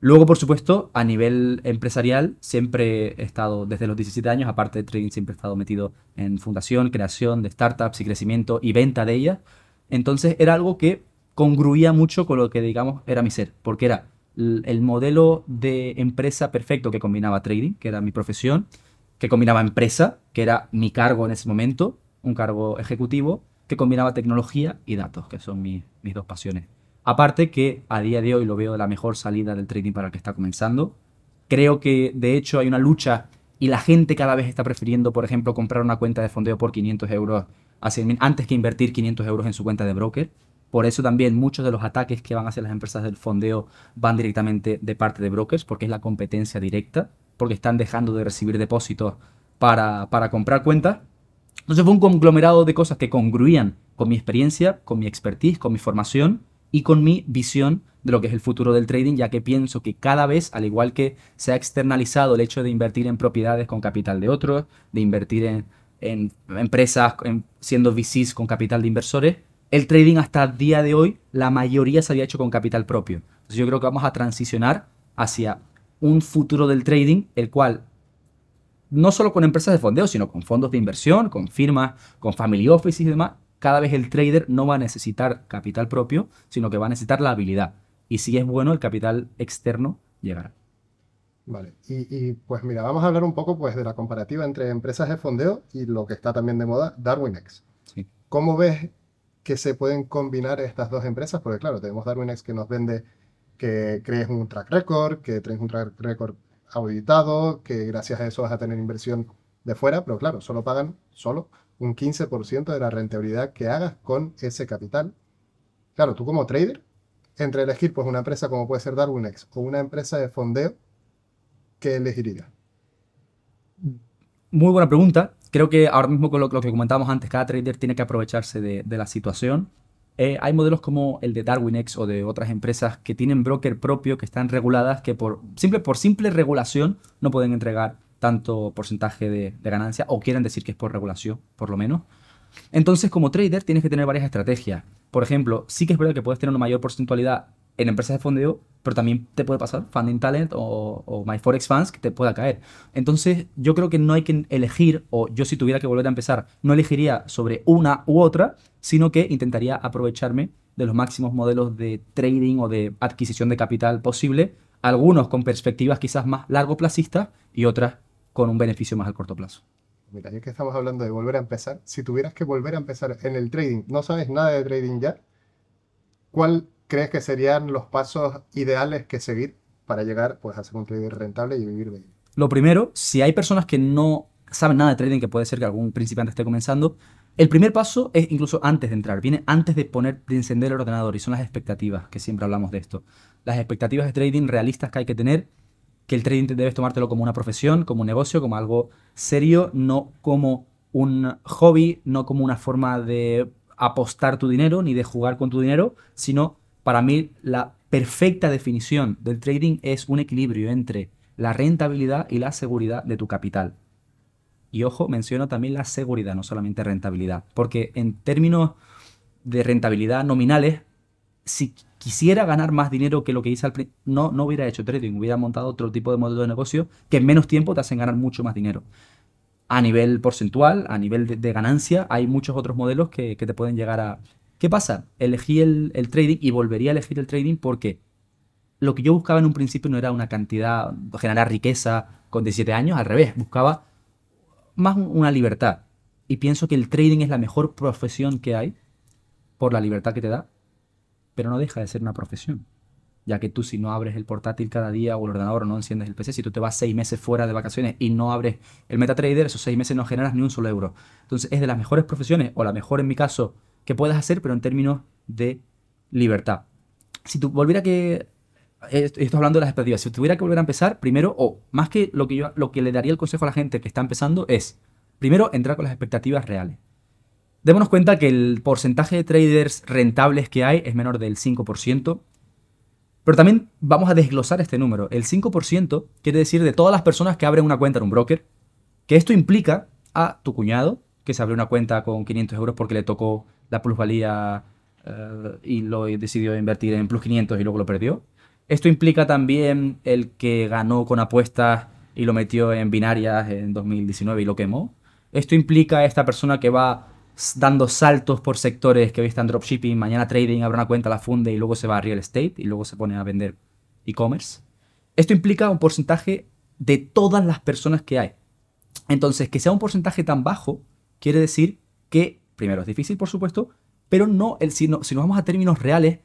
Luego, por supuesto, a nivel empresarial, siempre he estado desde los 17 años, aparte de trading, siempre he estado metido en fundación, creación de startups y crecimiento y venta de ellas. Entonces era algo que congruía mucho con lo que, digamos, era mi ser, porque era el modelo de empresa perfecto que combinaba trading, que era mi profesión, que combinaba empresa, que era mi cargo en ese momento, un cargo ejecutivo, que combinaba tecnología y datos, que son mis, dos pasiones. Aparte que a día de hoy lo veo la mejor salida del trading para el que está comenzando. Creo que de hecho hay una lucha y la gente cada vez está prefiriendo, por ejemplo, comprar una cuenta de fondeo por 500 euros antes que invertir 500 euros en su cuenta de broker. Por eso también muchos de los ataques que van hacia las empresas del fondeo van directamente de parte de brokers, porque es la competencia directa, porque están dejando de recibir depósitos para, para comprar cuentas. Entonces fue un conglomerado de cosas que congruían con mi experiencia, con mi expertise, con mi formación y con mi visión de lo que es el futuro del trading, ya que pienso que cada vez, al igual que se ha externalizado el hecho de invertir en propiedades con capital de otros, de invertir en, en empresas siendo VCs con capital de inversores, el trading hasta el día de hoy, la mayoría se había hecho con capital propio. Entonces yo creo que vamos a transicionar hacia un futuro del trading, el cual no solo con empresas de fondeo, sino con fondos de inversión, con firmas, con family offices y demás, cada vez el trader no va a necesitar capital propio, sino que va a necesitar la habilidad. Y si es bueno, el capital externo llegará. Vale, y, pues mira, vamos a hablar un poco pues de la comparativa entre empresas de fondeo y lo que está también de moda, DarwinX. Sí. ¿Cómo ves que se pueden combinar estas dos empresas, porque claro, tenemos DarwinX que nos vende que crees un track record, que traes un track record auditado, que gracias a eso vas a tener inversión de fuera, pero claro, solo pagan solo un 15% de la rentabilidad que hagas con ese capital. Claro, tú como trader, entre elegir pues una empresa como puede ser DarwinX o una empresa de fondeo, ¿qué elegirías? Muy buena pregunta. Creo que ahora mismo con lo, que comentábamos antes, cada trader tiene que aprovecharse de, la situación. Eh, hay modelos como el de DarwinX o de otras empresas que tienen broker propio, que están reguladas, que por simple, por simple regulación no pueden entregar tanto porcentaje de, ganancia, o quieren decir que es por regulación, por lo menos. Entonces, como trader, tienes que tener varias estrategias. Por ejemplo, sí que es verdad que puedes tener una mayor porcentualidad en empresas de fondeo, pero también te puede pasar Funding Talent o, o My Forex Funds que te pueda caer. Entonces, yo creo que no hay que elegir, o yo si tuviera que volver a empezar, no elegiría sobre una u otra, sino que intentaría aprovecharme de los máximos modelos de trading o de adquisición de capital posible, algunos con perspectivas quizás más largo placistas y otras con un beneficio más al corto plazo. Mira, ya que estamos hablando de volver a empezar, si tuvieras que volver a empezar en el trading, no sabes nada de trading ya, ¿cuál crees que serían los pasos ideales que seguir para llegar pues, a ser un trader rentable y vivir de? Lo primero, si hay personas que no saben nada de trading, que puede ser que algún principiante esté comenzando, el primer paso es incluso antes de entrar, viene antes de poner, de encender el ordenador y son las expectativas, que siempre hablamos de esto. Las expectativas de trading realistas que hay que tener que el trading debes tomártelo como una profesión, como un negocio, como algo serio, no como un hobby, no como una forma de apostar tu dinero ni de jugar con tu dinero, sino para mí la perfecta definición del trading es un equilibrio entre la rentabilidad y la seguridad de tu capital. Y ojo, menciono también la seguridad, no solamente rentabilidad, porque en términos de rentabilidad nominales, si quisiera ganar más dinero que lo que hice al principio, no, no hubiera hecho trading, hubiera montado otro tipo de modelo de negocio que en menos tiempo te hacen ganar mucho más dinero. A nivel porcentual, a nivel de, ganancia, hay muchos otros modelos que, te pueden llegar a... ¿Qué pasa? Elegí el, trading y volvería a elegir el trading porque lo que yo buscaba en un principio no era una cantidad, generar riqueza con 17 años, al revés, buscaba más una libertad. Y pienso que el trading es la mejor profesión que hay por la libertad que te da pero no deja de ser una profesión. Ya que tú si no abres el portátil cada día o el ordenador o no enciendes el PC, si tú te vas seis meses fuera de vacaciones y no abres el MetaTrader, esos seis meses no generas ni un solo euro. Entonces es de las mejores profesiones, o la mejor en mi caso, que puedas hacer, pero en términos de libertad. Si tú volviera que... Eh, estoy hablando de las expectativas. Si tuviera que volver a empezar, primero, o más que lo que yo lo que le daría el consejo a la gente que está empezando es, primero, entrar con las expectativas reales. Démonos cuenta que el porcentaje de traders rentables que hay es menor del 5%, pero también vamos a desglosar este número. El 5% quiere decir de todas las personas que abren una cuenta en un broker, que esto implica a tu cuñado, que se abrió una cuenta con 500 euros porque le tocó la plusvalía eh, y lo decidió invertir en plus 500 y luego lo perdió. Esto implica también el que ganó con apuestas y lo metió en binarias en 2019 y lo quemó. Esto implica a esta persona que va dando saltos por sectores que hoy están dropshipping, mañana trading, abre una cuenta, la funde y luego se va a real estate y luego se pone a vender e-commerce. Esto implica un porcentaje de todas las personas que hay. Entonces, que sea un porcentaje tan bajo quiere decir que, primero, es difícil, por supuesto, pero no, el, si, si nos vamos a términos reales,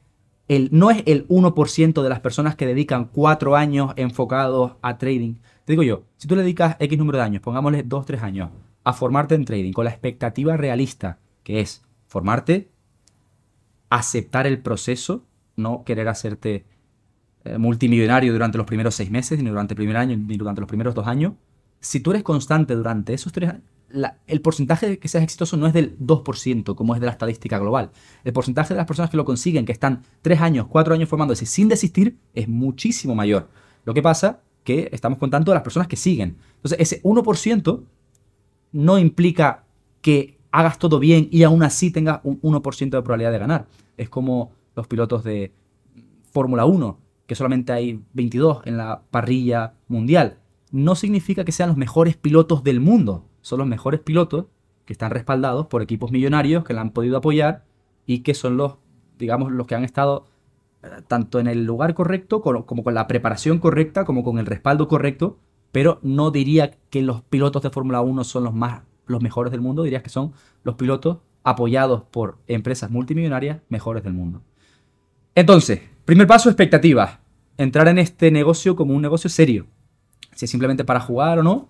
el, no es el 1% de las personas que dedican 4 años enfocados a trading. Te digo yo, si tú le dedicas X número de años, pongámosle 2, 3 años, a formarte en trading con la expectativa realista, que es formarte, aceptar el proceso, no querer hacerte eh, multimillonario durante los primeros seis meses, ni durante el primer año, ni durante los primeros dos años. Si tú eres constante durante esos tres años, el porcentaje de que seas exitoso no es del 2%, como es de la estadística global. El porcentaje de las personas que lo consiguen, que están tres años, cuatro años formándose sin desistir, es muchísimo mayor. Lo que pasa que estamos contando de las personas que siguen. Entonces, ese 1% no implica que hagas todo bien y aún así tengas un 1% de probabilidad de ganar. Es como los pilotos de Fórmula 1, que solamente hay 22 en la parrilla mundial. No significa que sean los mejores pilotos del mundo. Son los mejores pilotos que están respaldados por equipos millonarios que la han podido apoyar y que son los, digamos, los que han estado eh, tanto en el lugar correcto como, con la preparación correcta, como con el respaldo correcto pero no diría que los pilotos de Fórmula 1 son los más los mejores del mundo, dirías que son los pilotos apoyados por empresas multimillonarias mejores del mundo. Entonces, primer paso, expectativas. Entrar en este negocio como un negocio serio. Si es simplemente para jugar o no,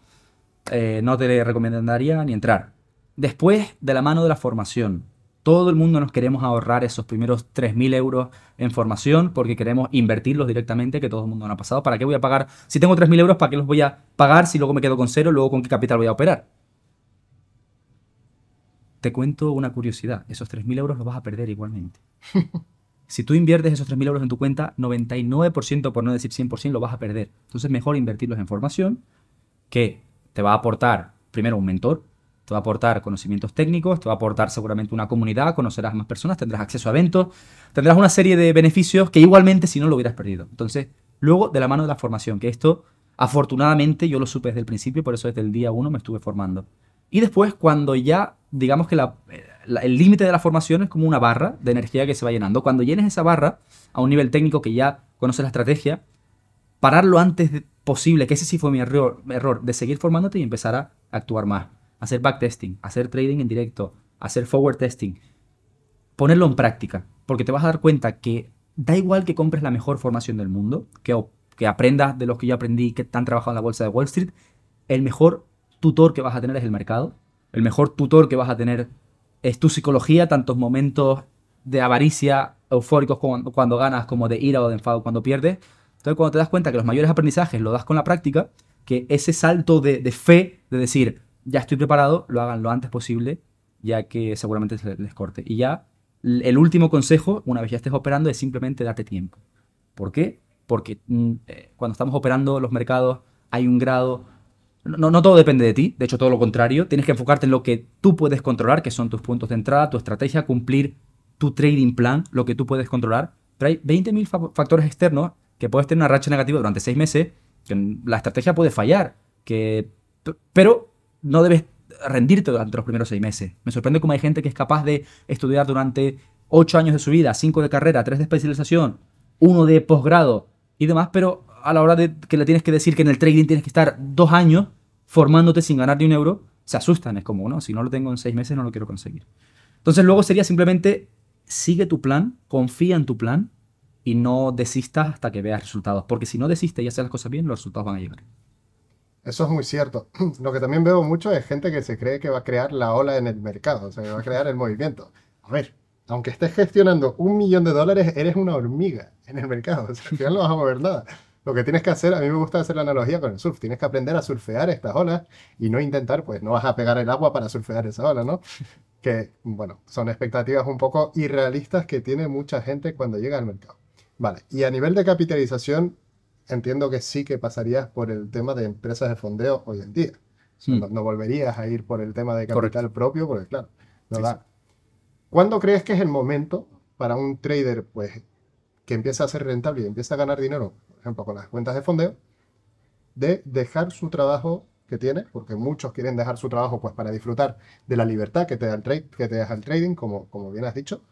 eh, no te recomendaría ni entrar. Después, de la mano de la formación. Todo el mundo nos queremos ahorrar esos primeros 3.000 euros en formación porque queremos invertirlos directamente, que todo el mundo no ha pasado. ¿Para qué voy a pagar? Si tengo 3.000 euros, ¿para qué los voy a pagar si luego me quedo con cero? Luego, ¿con qué capital voy a operar? Te cuento una curiosidad. Esos 3.000 euros los vas a perder igualmente. si tú inviertes esos 3.000 euros en tu cuenta, 99%, por no decir 100%, lo vas a perder. Entonces, mejor invertirlos en formación que te va a aportar, primero, un mentor, te va a aportar conocimientos técnicos, te va a aportar seguramente una comunidad, conocerás más personas, tendrás acceso a eventos, tendrás una serie de beneficios que igualmente si no lo hubieras perdido. Entonces, luego de la mano de la formación, que esto afortunadamente yo lo supe desde el principio, por eso desde el día uno me estuve formando. Y después, cuando ya, digamos que el límite de la formación es como una barra de energía que se va llenando, cuando llenes esa barra a un nivel técnico que ya conoces la estrategia, pararlo antes posible, que ese sí fue mi error, de seguir formándote y empezar a actuar más hacer backtesting, hacer trading en directo, hacer forward testing, ponerlo en práctica, porque te vas a dar cuenta que da igual que compres la mejor formación del mundo, que, que aprendas de los que yo aprendí que han trabajado en la bolsa de Wall Street, el mejor tutor que vas a tener es el mercado, el mejor tutor que vas a tener es tu psicología, tantos momentos de avaricia eufóricos cuando, cuando ganas como de ira o de enfado cuando pierdes. Entonces cuando te das cuenta que los mayores aprendizajes lo das con la práctica, que ese salto de, fe, de decir, ya estoy preparado, lo hagan lo antes posible, ya que seguramente les corte. Y ya, el último consejo, una vez ya estés operando, es simplemente date tiempo. ¿Por qué? Porque mm, eh, cuando estamos operando los mercados hay un grado... No, no todo depende de ti, de hecho todo lo contrario. Tienes que enfocarte en lo que tú puedes controlar, que son tus puntos de entrada, tu estrategia, cumplir tu trading plan, lo que tú puedes controlar. Pero hay 20.000 factores externos que puedes tener una racha negativa durante seis meses, que la estrategia puede fallar, que... Pero no debes rendirte durante los primeros seis meses. Me sorprende cómo hay gente que es capaz de estudiar durante ocho años de su vida, cinco de carrera, tres de especialización, uno de posgrado y demás, pero a la hora de que le tienes que decir que en el trading tienes que estar dos años formándote sin ganar ni un euro, se asustan. Es como, no, si no lo tengo en seis meses no lo quiero conseguir. Entonces luego sería simplemente sigue tu plan, confía en tu plan y no desistas hasta que veas resultados. Porque si no desistes y haces las cosas bien, los resultados van a llegar. Eso es muy cierto. Lo que también veo mucho es gente que se cree que va a crear la ola en el mercado, o sea, que va a crear el movimiento. A ver, aunque estés gestionando un millón de dólares, eres una hormiga en el mercado. O sea, al final no vas a mover nada. Lo que tienes que hacer, a mí me gusta hacer la analogía con el surf. Tienes que aprender a surfear estas olas y no intentar, pues no vas a pegar el agua para surfear esa ola, ¿no? Que, bueno, son expectativas un poco irrealistas que tiene mucha gente cuando llega al mercado. Vale, y a nivel de capitalización, entiendo que sí que pasarías por el tema de empresas de fondeo hoy en día. Hmm. no, volverías a ir por el tema de capital propio, porque claro, no da. ¿Cuándo crees que es el momento para un trader pues, que empieza a ser rentable y empieza a ganar dinero, por ejemplo, con las cuentas de fondeo, de dejar su trabajo que tiene, porque muchos quieren dejar su trabajo pues, para disfrutar de la libertad que te da el, trade, que te deja el trading, como, como bien has dicho.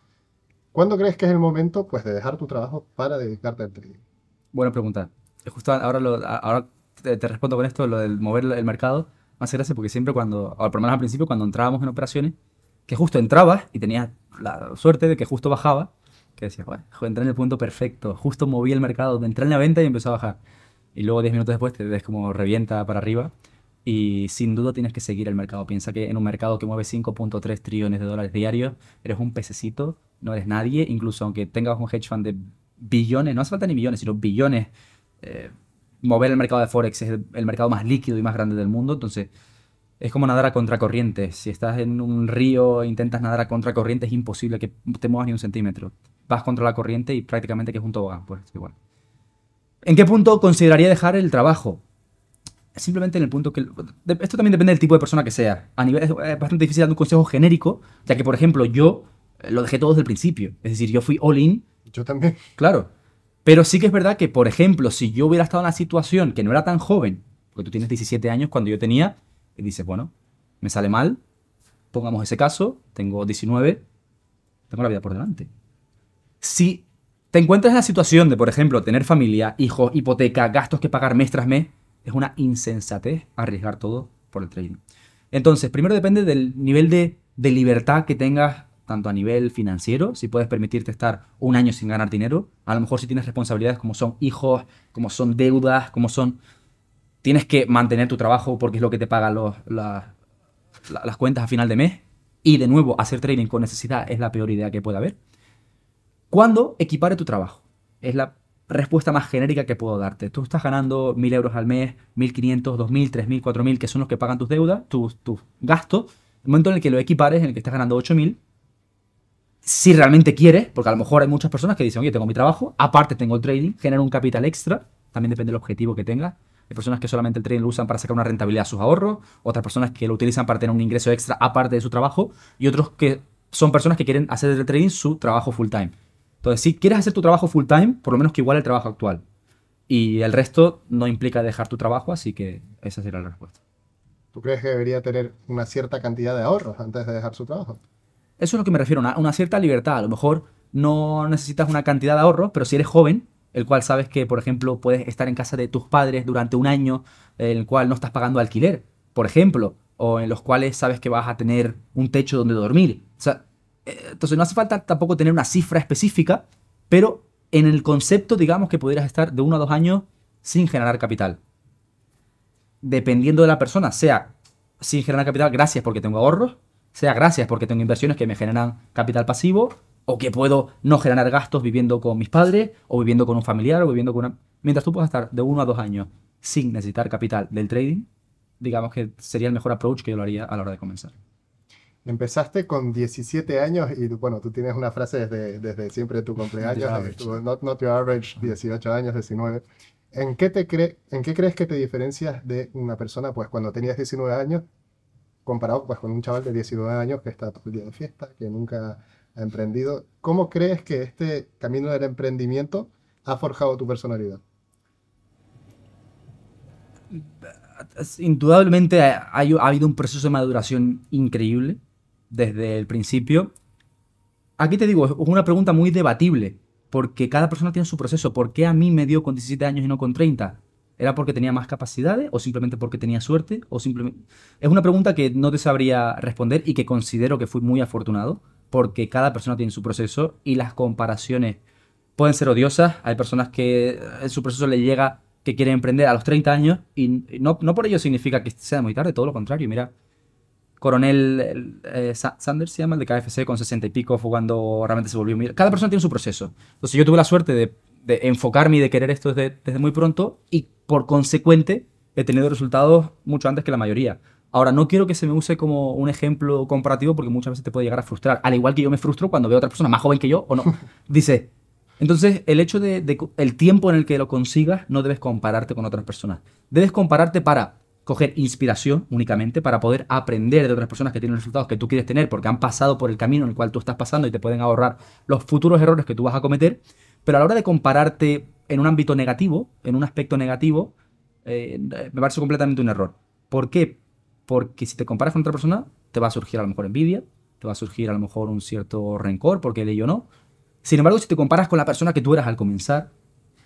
¿Cuándo crees que es el momento pues, de dejar tu trabajo para dedicarte al trading? Buena pregunta justo ahora, ahora te, respondo con esto, lo del mover el mercado, me hace porque siempre cuando, o por lo al principio, cuando entrábamos en operaciones, que justo entrabas y tenías la suerte de que justo bajaba, que decías, bueno, entré en el punto perfecto, justo moví el mercado, entré en la venta y empezó a bajar. Y luego 10 minutos después te ves como revienta para arriba y sin duda tienes que seguir el mercado. Piensa que en un mercado que mueve 5.3 trillones de dólares diarios, eres un pececito, no eres nadie, incluso aunque tengas un hedge fund de billones, no hace falta ni millones, sino billones eh, mover el mercado de Forex es el, mercado más líquido y más grande del mundo, entonces es como nadar a contracorriente. Si estás en un río e intentas nadar a contracorriente, es imposible que te muevas ni un centímetro. Vas contra la corriente y prácticamente que es un tobogán, pues igual. ¿En qué punto consideraría dejar el trabajo? Simplemente en el punto que... Esto también depende del tipo de persona que sea. A nivel, es bastante difícil dar un consejo genérico, ya que, por ejemplo, yo lo dejé todo desde el principio. Es decir, yo fui all in. Yo también. Claro. Pero sí que es verdad que, por ejemplo, si yo hubiera estado en una situación que no era tan joven, porque tú tienes 17 años cuando yo tenía, y dices, bueno, me sale mal, pongamos ese caso, tengo 19, tengo la vida por delante. Si te encuentras en la situación de, por ejemplo, tener familia, hijos, hipoteca, gastos que pagar mes tras mes, es una insensatez arriesgar todo por el trading. Entonces, primero depende del nivel de, de libertad que tengas tanto a nivel financiero, si puedes permitirte estar un año sin ganar dinero, a lo mejor si tienes responsabilidades como son hijos, como son deudas, como son... tienes que mantener tu trabajo porque es lo que te pagan los, la- la- las cuentas a final de mes. Y de nuevo, hacer trading con necesidad es la peor idea que puede haber. ¿Cuándo equipare tu trabajo? Es la respuesta más genérica que puedo darte. Tú estás ganando 1.000 euros al mes, 1.500, 2.000, 3.000, 4.000, que son los que pagan tus deudas, tus, gastos. El momento en el que lo equipares, en el que estás ganando 8.000, si realmente quieres, porque a lo mejor hay muchas personas que dicen, oye, tengo mi trabajo, aparte tengo el trading, genero un capital extra, también depende del objetivo que tengas. Hay personas que solamente el trading lo usan para sacar una rentabilidad a sus ahorros, otras personas que lo utilizan para tener un ingreso extra aparte de su trabajo, y otros que son personas que quieren hacer del trading su trabajo full time. Entonces, si quieres hacer tu trabajo full time, por lo menos que igual el trabajo actual. Y el resto no implica dejar tu trabajo, así que esa sería la respuesta. ¿Tú crees que debería tener una cierta cantidad de ahorros antes de dejar su trabajo? Eso es lo que me refiero, una, una cierta libertad. A lo mejor no necesitas una cantidad de ahorros, pero si eres joven, el cual sabes que, por ejemplo, puedes estar en casa de tus padres durante un año, en el cual no estás pagando alquiler, por ejemplo, o en los cuales sabes que vas a tener un techo donde dormir. O sea, entonces no hace falta tampoco tener una cifra específica, pero en el concepto, digamos que pudieras estar de uno a dos años sin generar capital. Dependiendo de la persona, sea sin generar capital gracias porque tengo ahorros, sea gracias porque tengo inversiones que me generan capital pasivo, o que puedo no generar gastos viviendo con mis padres, o viviendo con un familiar, o viviendo con una... Mientras tú puedas estar de uno a dos años sin necesitar capital del trading, digamos que sería el mejor approach que yo lo haría a la hora de comenzar. Empezaste con 17 años y bueno, tú tienes una frase desde, desde siempre de tu cumpleaños, tu not, not your average, 18 años, 19. ¿En qué, te cre- ¿En qué crees que te diferencias de una persona pues cuando tenías 19 años comparado pues con un chaval de 19 años que está todo el día de fiesta, que nunca ha emprendido? ¿Cómo crees que este camino del emprendimiento ha forjado tu personalidad? Indudablemente ha- ha habido un proceso de maduración increíble desde el principio. Aquí te digo, es una pregunta muy debatible, porque cada persona tiene su proceso. ¿Por qué a mí me dio con 17 años y no con 30? ¿Era porque tenía más capacidades o simplemente porque tenía suerte? O simplemente... Es una pregunta que no te sabría responder y que considero que fui muy afortunado, porque cada persona tiene su proceso y las comparaciones pueden ser odiosas. Hay personas que en su proceso le llega que quieren emprender a los 30 años y no, no por ello significa que sea muy tarde, todo lo contrario. Mira, Coronel el, eh, Sa- Sanders se llama, el de KFC, con 60 y pico, fue cuando realmente se volvió. Cada persona tiene su proceso. Entonces yo tuve la suerte de, de enfocarme y de querer esto desde, desde muy pronto y por consecuente he tenido resultados mucho antes que la mayoría. Ahora, no quiero que se me use como un ejemplo comparativo porque muchas veces te puede llegar a frustrar. Al igual que yo me frustro cuando veo a otra persona más joven que yo o no. Dice, entonces el hecho de, de el tiempo en el que lo consigas no debes compararte con otras personas. Debes compararte para coger inspiración únicamente, para poder aprender de otras personas que tienen resultados que tú quieres tener porque han pasado por el camino en el cual tú estás pasando y te pueden ahorrar los futuros errores que tú vas a cometer. Pero a la hora de compararte en un ámbito negativo, en un aspecto negativo, eh, me parece completamente un error. ¿Por qué? Porque si te comparas con otra persona, te va a surgir a lo mejor envidia, te va a surgir a lo mejor un cierto rencor porque él y yo no. Sin embargo, si te comparas con la persona que tú eras al comenzar,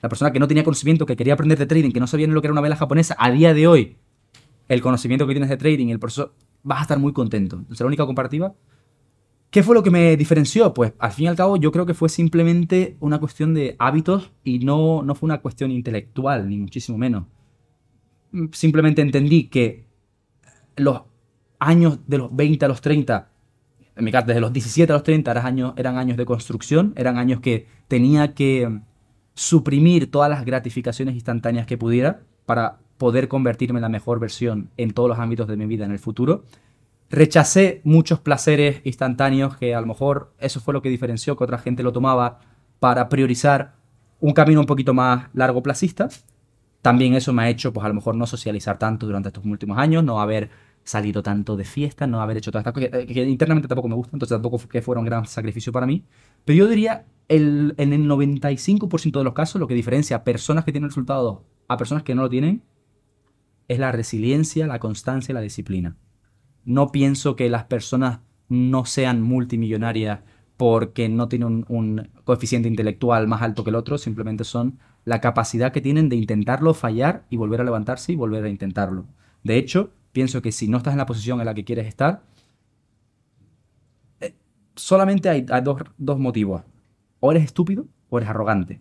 la persona que no tenía conocimiento, que quería aprender de trading, que no sabía ni lo que era una vela japonesa, a día de hoy, el conocimiento que tienes de trading, el proceso, vas a estar muy contento. Entonces, la única comparativa. ¿Qué fue lo que me diferenció? Pues al fin y al cabo yo creo que fue simplemente una cuestión de hábitos y no, no fue una cuestión intelectual, ni muchísimo menos. Simplemente entendí que los años de los 20 a los 30, en mi caso desde los 17 a los 30 eran años, eran años de construcción, eran años que tenía que suprimir todas las gratificaciones instantáneas que pudiera para poder convertirme en la mejor versión en todos los ámbitos de mi vida en el futuro. Rechacé muchos placeres instantáneos que a lo mejor eso fue lo que diferenció que otra gente lo tomaba para priorizar un camino un poquito más largo placista. También eso me ha hecho, pues a lo mejor no socializar tanto durante estos últimos años, no haber salido tanto de fiesta, no haber hecho todas estas cosas que, que internamente tampoco me gustan, entonces tampoco que fuera un gran sacrificio para mí. Pero yo diría, el, en el 95% de los casos, lo que diferencia a personas que tienen resultados a personas que no lo tienen es la resiliencia, la constancia y la disciplina. No pienso que las personas no sean multimillonarias porque no tienen un, coeficiente intelectual más alto que el otro, simplemente son la capacidad que tienen de intentarlo, fallar y volver a levantarse y volver a intentarlo. De hecho, pienso que si no estás en la posición en la que quieres estar, eh, solamente hay, dos motivos. O eres estúpido o eres arrogante.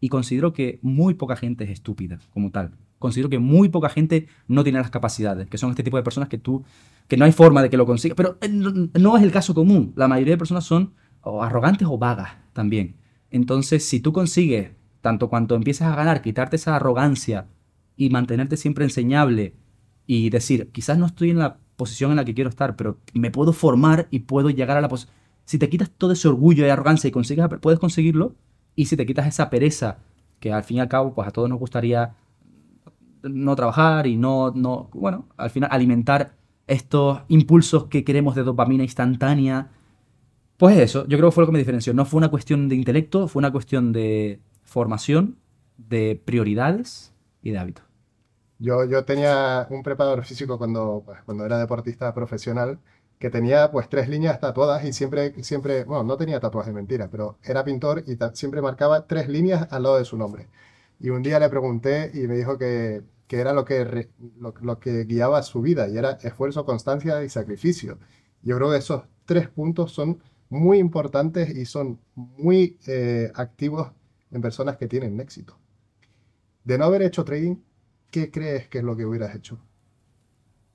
Y considero que muy poca gente es estúpida como tal. Considero que muy poca gente no tiene las capacidades, que son este tipo de personas que tú, que no hay forma de que lo consigas, pero eh, no, es el caso común. La mayoría de personas son arrogantes o vagas también. Entonces, si tú consigues, tanto cuanto empiezas a ganar, quitarte esa arrogancia y mantenerte siempre enseñable y decir, quizás no estoy en la posición en la que quiero estar, pero me puedo formar y puedo llegar a la posición. Si te quitas todo ese orgullo y arrogancia y consigues, puedes conseguirlo, y si te quitas esa pereza, que al fin y al cabo, pues a todos nos gustaría no trabajar y no, no, bueno, al final alimentar estos impulsos que queremos de dopamina instantánea. Pues eso, yo creo que fue lo que me diferenció. No fue una cuestión de intelecto, fue una cuestión de formación, de prioridades y de hábitos. Yo, yo tenía un preparador físico cuando, pues, cuando era deportista profesional que tenía pues tres líneas tatuadas y siempre, siempre, bueno, no tenía tatuajes de mentira, pero era pintor y siempre marcaba tres líneas al lado de su nombre. Y un día le pregunté y me dijo que, que era lo que, lo, que guiaba su vida y era esfuerzo, constancia y sacrificio. Yo creo que esos tres puntos son muy importantes y son muy eh, activos en personas que tienen éxito. De no haber hecho trading, ¿qué crees que es lo que hubieras hecho?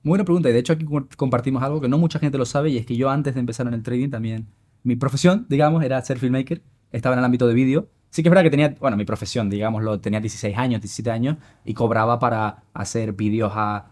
Muy buena pregunta. Y de hecho aquí compartimos algo que no mucha gente lo sabe y es que yo antes de empezar en el trading también, mi profesión, digamos, era ser filmmaker. Estaba en el ámbito de vídeo. Sí que es verdad que tenía, bueno, mi profesión, digámoslo, tenía 16 años, 17 años y cobraba para hacer vídeos a,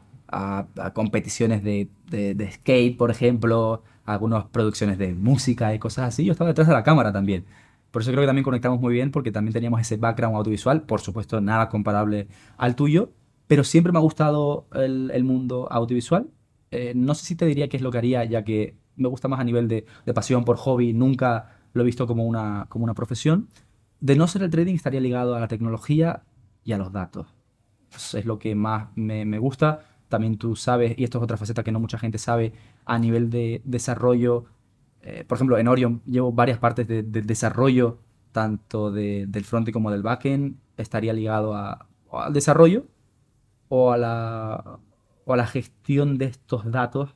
competiciones de, de, skate, por ejemplo, algunas producciones de música y cosas así. Yo estaba detrás de la cámara también. Por eso creo que también conectamos muy bien porque también teníamos ese background audiovisual, por supuesto nada comparable al tuyo, pero siempre me ha gustado el, mundo audiovisual. Eh, no sé si te diría qué es lo que haría, ya que me gusta más a nivel de, pasión por hobby, nunca lo he visto como una, como una profesión. De no ser el trading, estaría ligado a la tecnología y a los datos. es lo que más me, gusta. También tú sabes, y esto es otra faceta que no mucha gente sabe, a nivel de desarrollo. Eh, por ejemplo, en Orion llevo varias partes del desarrollo, tanto del front como del backend. Estaría ligado al desarrollo o a la, o a la gestión de estos datos.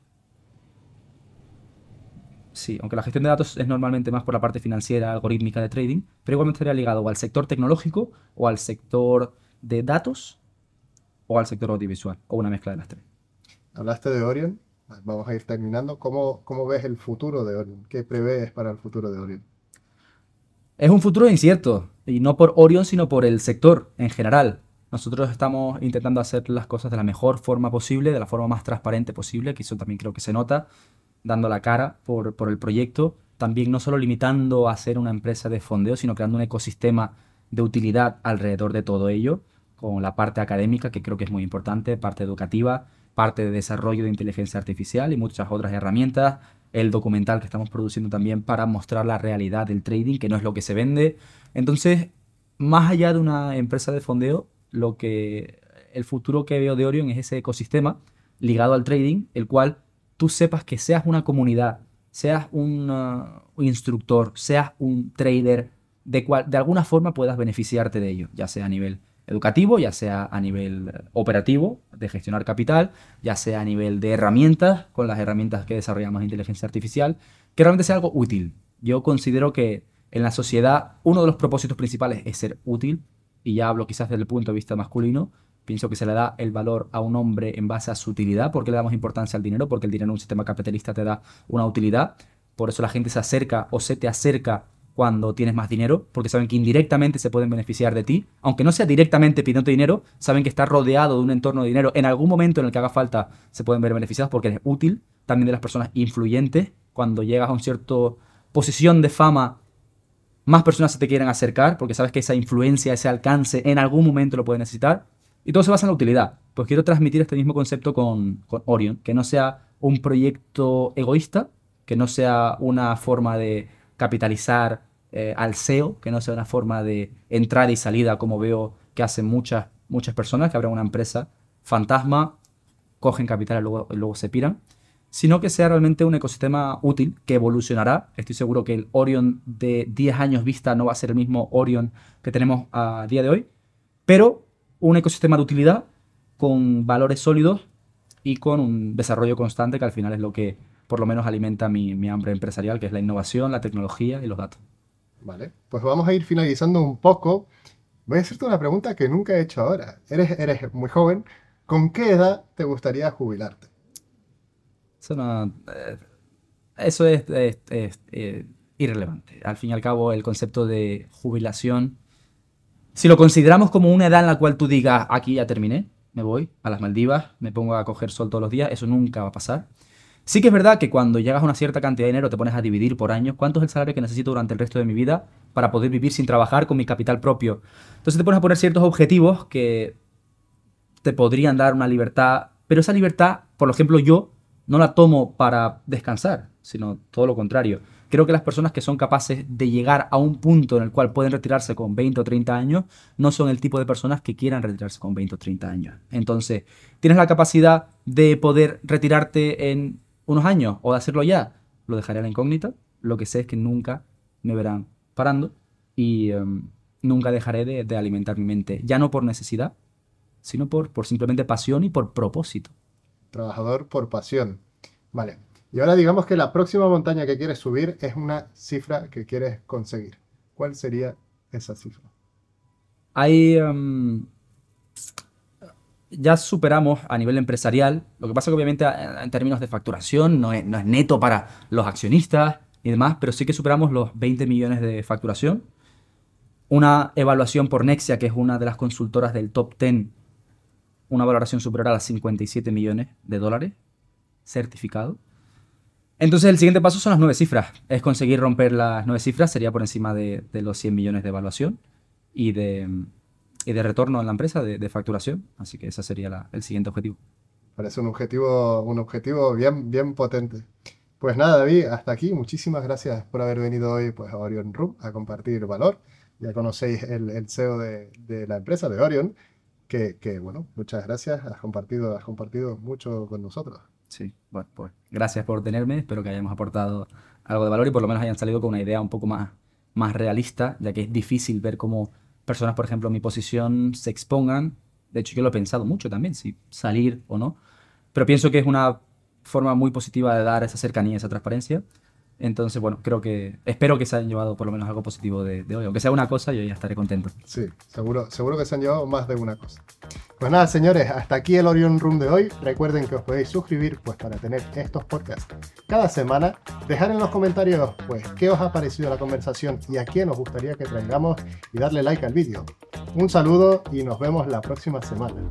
Sí, aunque la gestión de datos es normalmente más por la parte financiera, algorítmica de trading, pero igualmente estaría ligado o al sector tecnológico, o al sector de datos, o al sector audiovisual, o una mezcla de las tres. Hablaste de Orion, vamos a ir terminando. ¿Cómo, cómo ves el futuro de Orion? ¿Qué prevés para el futuro de Orion? Es un futuro incierto, y no por Orion, sino por el sector en general. Nosotros estamos intentando hacer las cosas de la mejor forma posible, de la forma más transparente posible, que eso también creo que se nota, dando la cara por, el proyecto. También no solo limitando a ser una empresa de fondeo, sino creando un ecosistema de utilidad alrededor de todo ello, con la parte académica, que creo que es muy importante, parte educativa, parte de desarrollo de inteligencia artificial y muchas otras herramientas, el documental que estamos produciendo también para mostrar la realidad del trading, que no es lo que se vende. Entonces, más allá de una empresa de fondeo, lo que el futuro que veo de Orion es ese ecosistema ligado al trading, el cual tú sepas que seas una comunidad, seas un, uh, instructor, seas un trader, de, cual, de alguna forma puedas beneficiarte de ello, ya sea a nivel educativo, ya sea a nivel uh, operativo, de gestionar capital, ya sea a nivel de herramientas, con las herramientas que desarrollamos inteligencia artificial, que realmente sea algo útil. Yo considero que en la sociedad uno de los propósitos principales es ser útil, y ya hablo quizás desde el punto de vista masculino, pienso que se le da el valor a un hombre en base a su utilidad. ¿Por qué le damos importancia al dinero? Porque el dinero en un sistema capitalista te da una utilidad. Por eso la gente se acerca o se te acerca cuando tienes más dinero, porque saben que indirectamente se pueden beneficiar de ti. Aunque no sea directamente pidiendo dinero, saben que estás rodeado de un entorno de dinero. En algún momento en el que haga falta se pueden ver beneficiados porque eres útil. También de las personas influyentes. Cuando llegas a una cierta posición de fama más personas se te quieren acercar porque sabes que esa influencia, ese alcance en algún momento lo puedes necesitar. Y todo se basa en la utilidad. Pues quiero transmitir este mismo concepto con, Orion, que no sea un proyecto egoísta, que no sea una forma de capitalizar eh, al SEO, que no sea una forma de entrada y salida como veo que hacen muchas, muchas personas, que habrá una empresa fantasma, cogen capital y luego, luego se piran sino que sea realmente un ecosistema útil que evolucionará. Estoy seguro que el Orion de 10 años vista no va a ser el mismo Orion que tenemos a día de hoy, pero un ecosistema de utilidad con valores sólidos y con un desarrollo constante que al final es lo que por lo menos alimenta mi, mi hambre empresarial, que es la innovación, la tecnología y los datos. Vale, pues vamos a ir finalizando un poco Voy a hacerte una pregunta que nunca he hecho ahora. Eres, eres muy joven. ¿Con qué edad te gustaría jubilarte? Eso, no, eh, eso es, eh, irrelevante. Al fin y al cabo, el concepto de jubilación, si lo consideramos como una edad en la cual tú digas, aquí ya terminé, me voy a las Maldivas, me pongo a coger sol todos los días, eso nunca va a pasar. Sí que es verdad que cuando llegas a una cierta cantidad de dinero te pones a dividir por años cuánto es el salario que necesito durante el resto de mi vida para poder vivir sin trabajar con mi capital propio. Entonces te pones a poner ciertos objetivos que te podrían dar una libertad, pero esa libertad, por ejemplo, yo no la tomo para descansar, sino todo lo contrario. Creo que las personas que son capaces de llegar a un punto en el cual pueden retirarse con 20 o 30 años no son el tipo de personas que quieran retirarse con 20 o 30 años. Entonces, tienes la capacidad de poder retirarte en unos años o de hacerlo ya, lo dejaré a la incógnita. Lo que sé es que nunca me verán parando y em, nunca dejaré de, alimentar mi mente, ya no por necesidad, sino por, por simplemente pasión y por propósito. Trabajador por pasión. Vale. Y ahora digamos que la próxima montaña que quieres subir es una cifra que quieres conseguir. ¿Cuál sería esa cifra? Hay em, ya superamos a nivel empresarial, lo que pasa que obviamente en términos de facturación no es, neto para los accionistas y demás, pero sí que superamos los 20 millones de facturación. Una evaluación por Nexia, que es una de las consultoras del top 10, una valoración superior a los 57 millones de dólares, certificado. Entonces el siguiente paso son las nueve cifras. Es conseguir romper las nueve cifras, sería por encima de, los 100 millones de evaluación y de, y de retorno en la empresa, de, facturación. Así que ese sería el siguiente objetivo. Parece un objetivo, un objetivo bien, bien potente. Pues nada, David, hasta aquí. Muchísimas gracias por haber venido hoy pues, a Orion Room a compartir valor. Ya conocéis el, CEO de, la empresa, de Orion, que, que, bueno, muchas gracias. Has compartido, has compartido mucho con nosotros. Sí, bueno, pues gracias por tenerme. Espero que hayamos aportado algo de valor y por lo menos hayan salido con una idea un poco más, más realista, ya que es difícil ver cómo personas, por ejemplo, en mi posición se expongan. De hecho, yo lo he pensado mucho también, si salir o no. Pero pienso que es una forma muy positiva de dar esa cercanía, esa transparencia. Entonces, bueno, creo que, espero que se hayan llevado por lo menos algo positivo de, hoy. Aunque sea una cosa, yo ya estaré contento. Sí, seguro, seguro que se han llevado más de una cosa. Pues nada, señores, hasta aquí el Orion Room de hoy. Recuerden que os podéis suscribir pues para tener estos podcasts cada semana. Dejar en los comentarios pues qué os ha parecido la conversación y a quién os gustaría que traigamos y darle like al vídeo. Un saludo y nos vemos la próxima semana.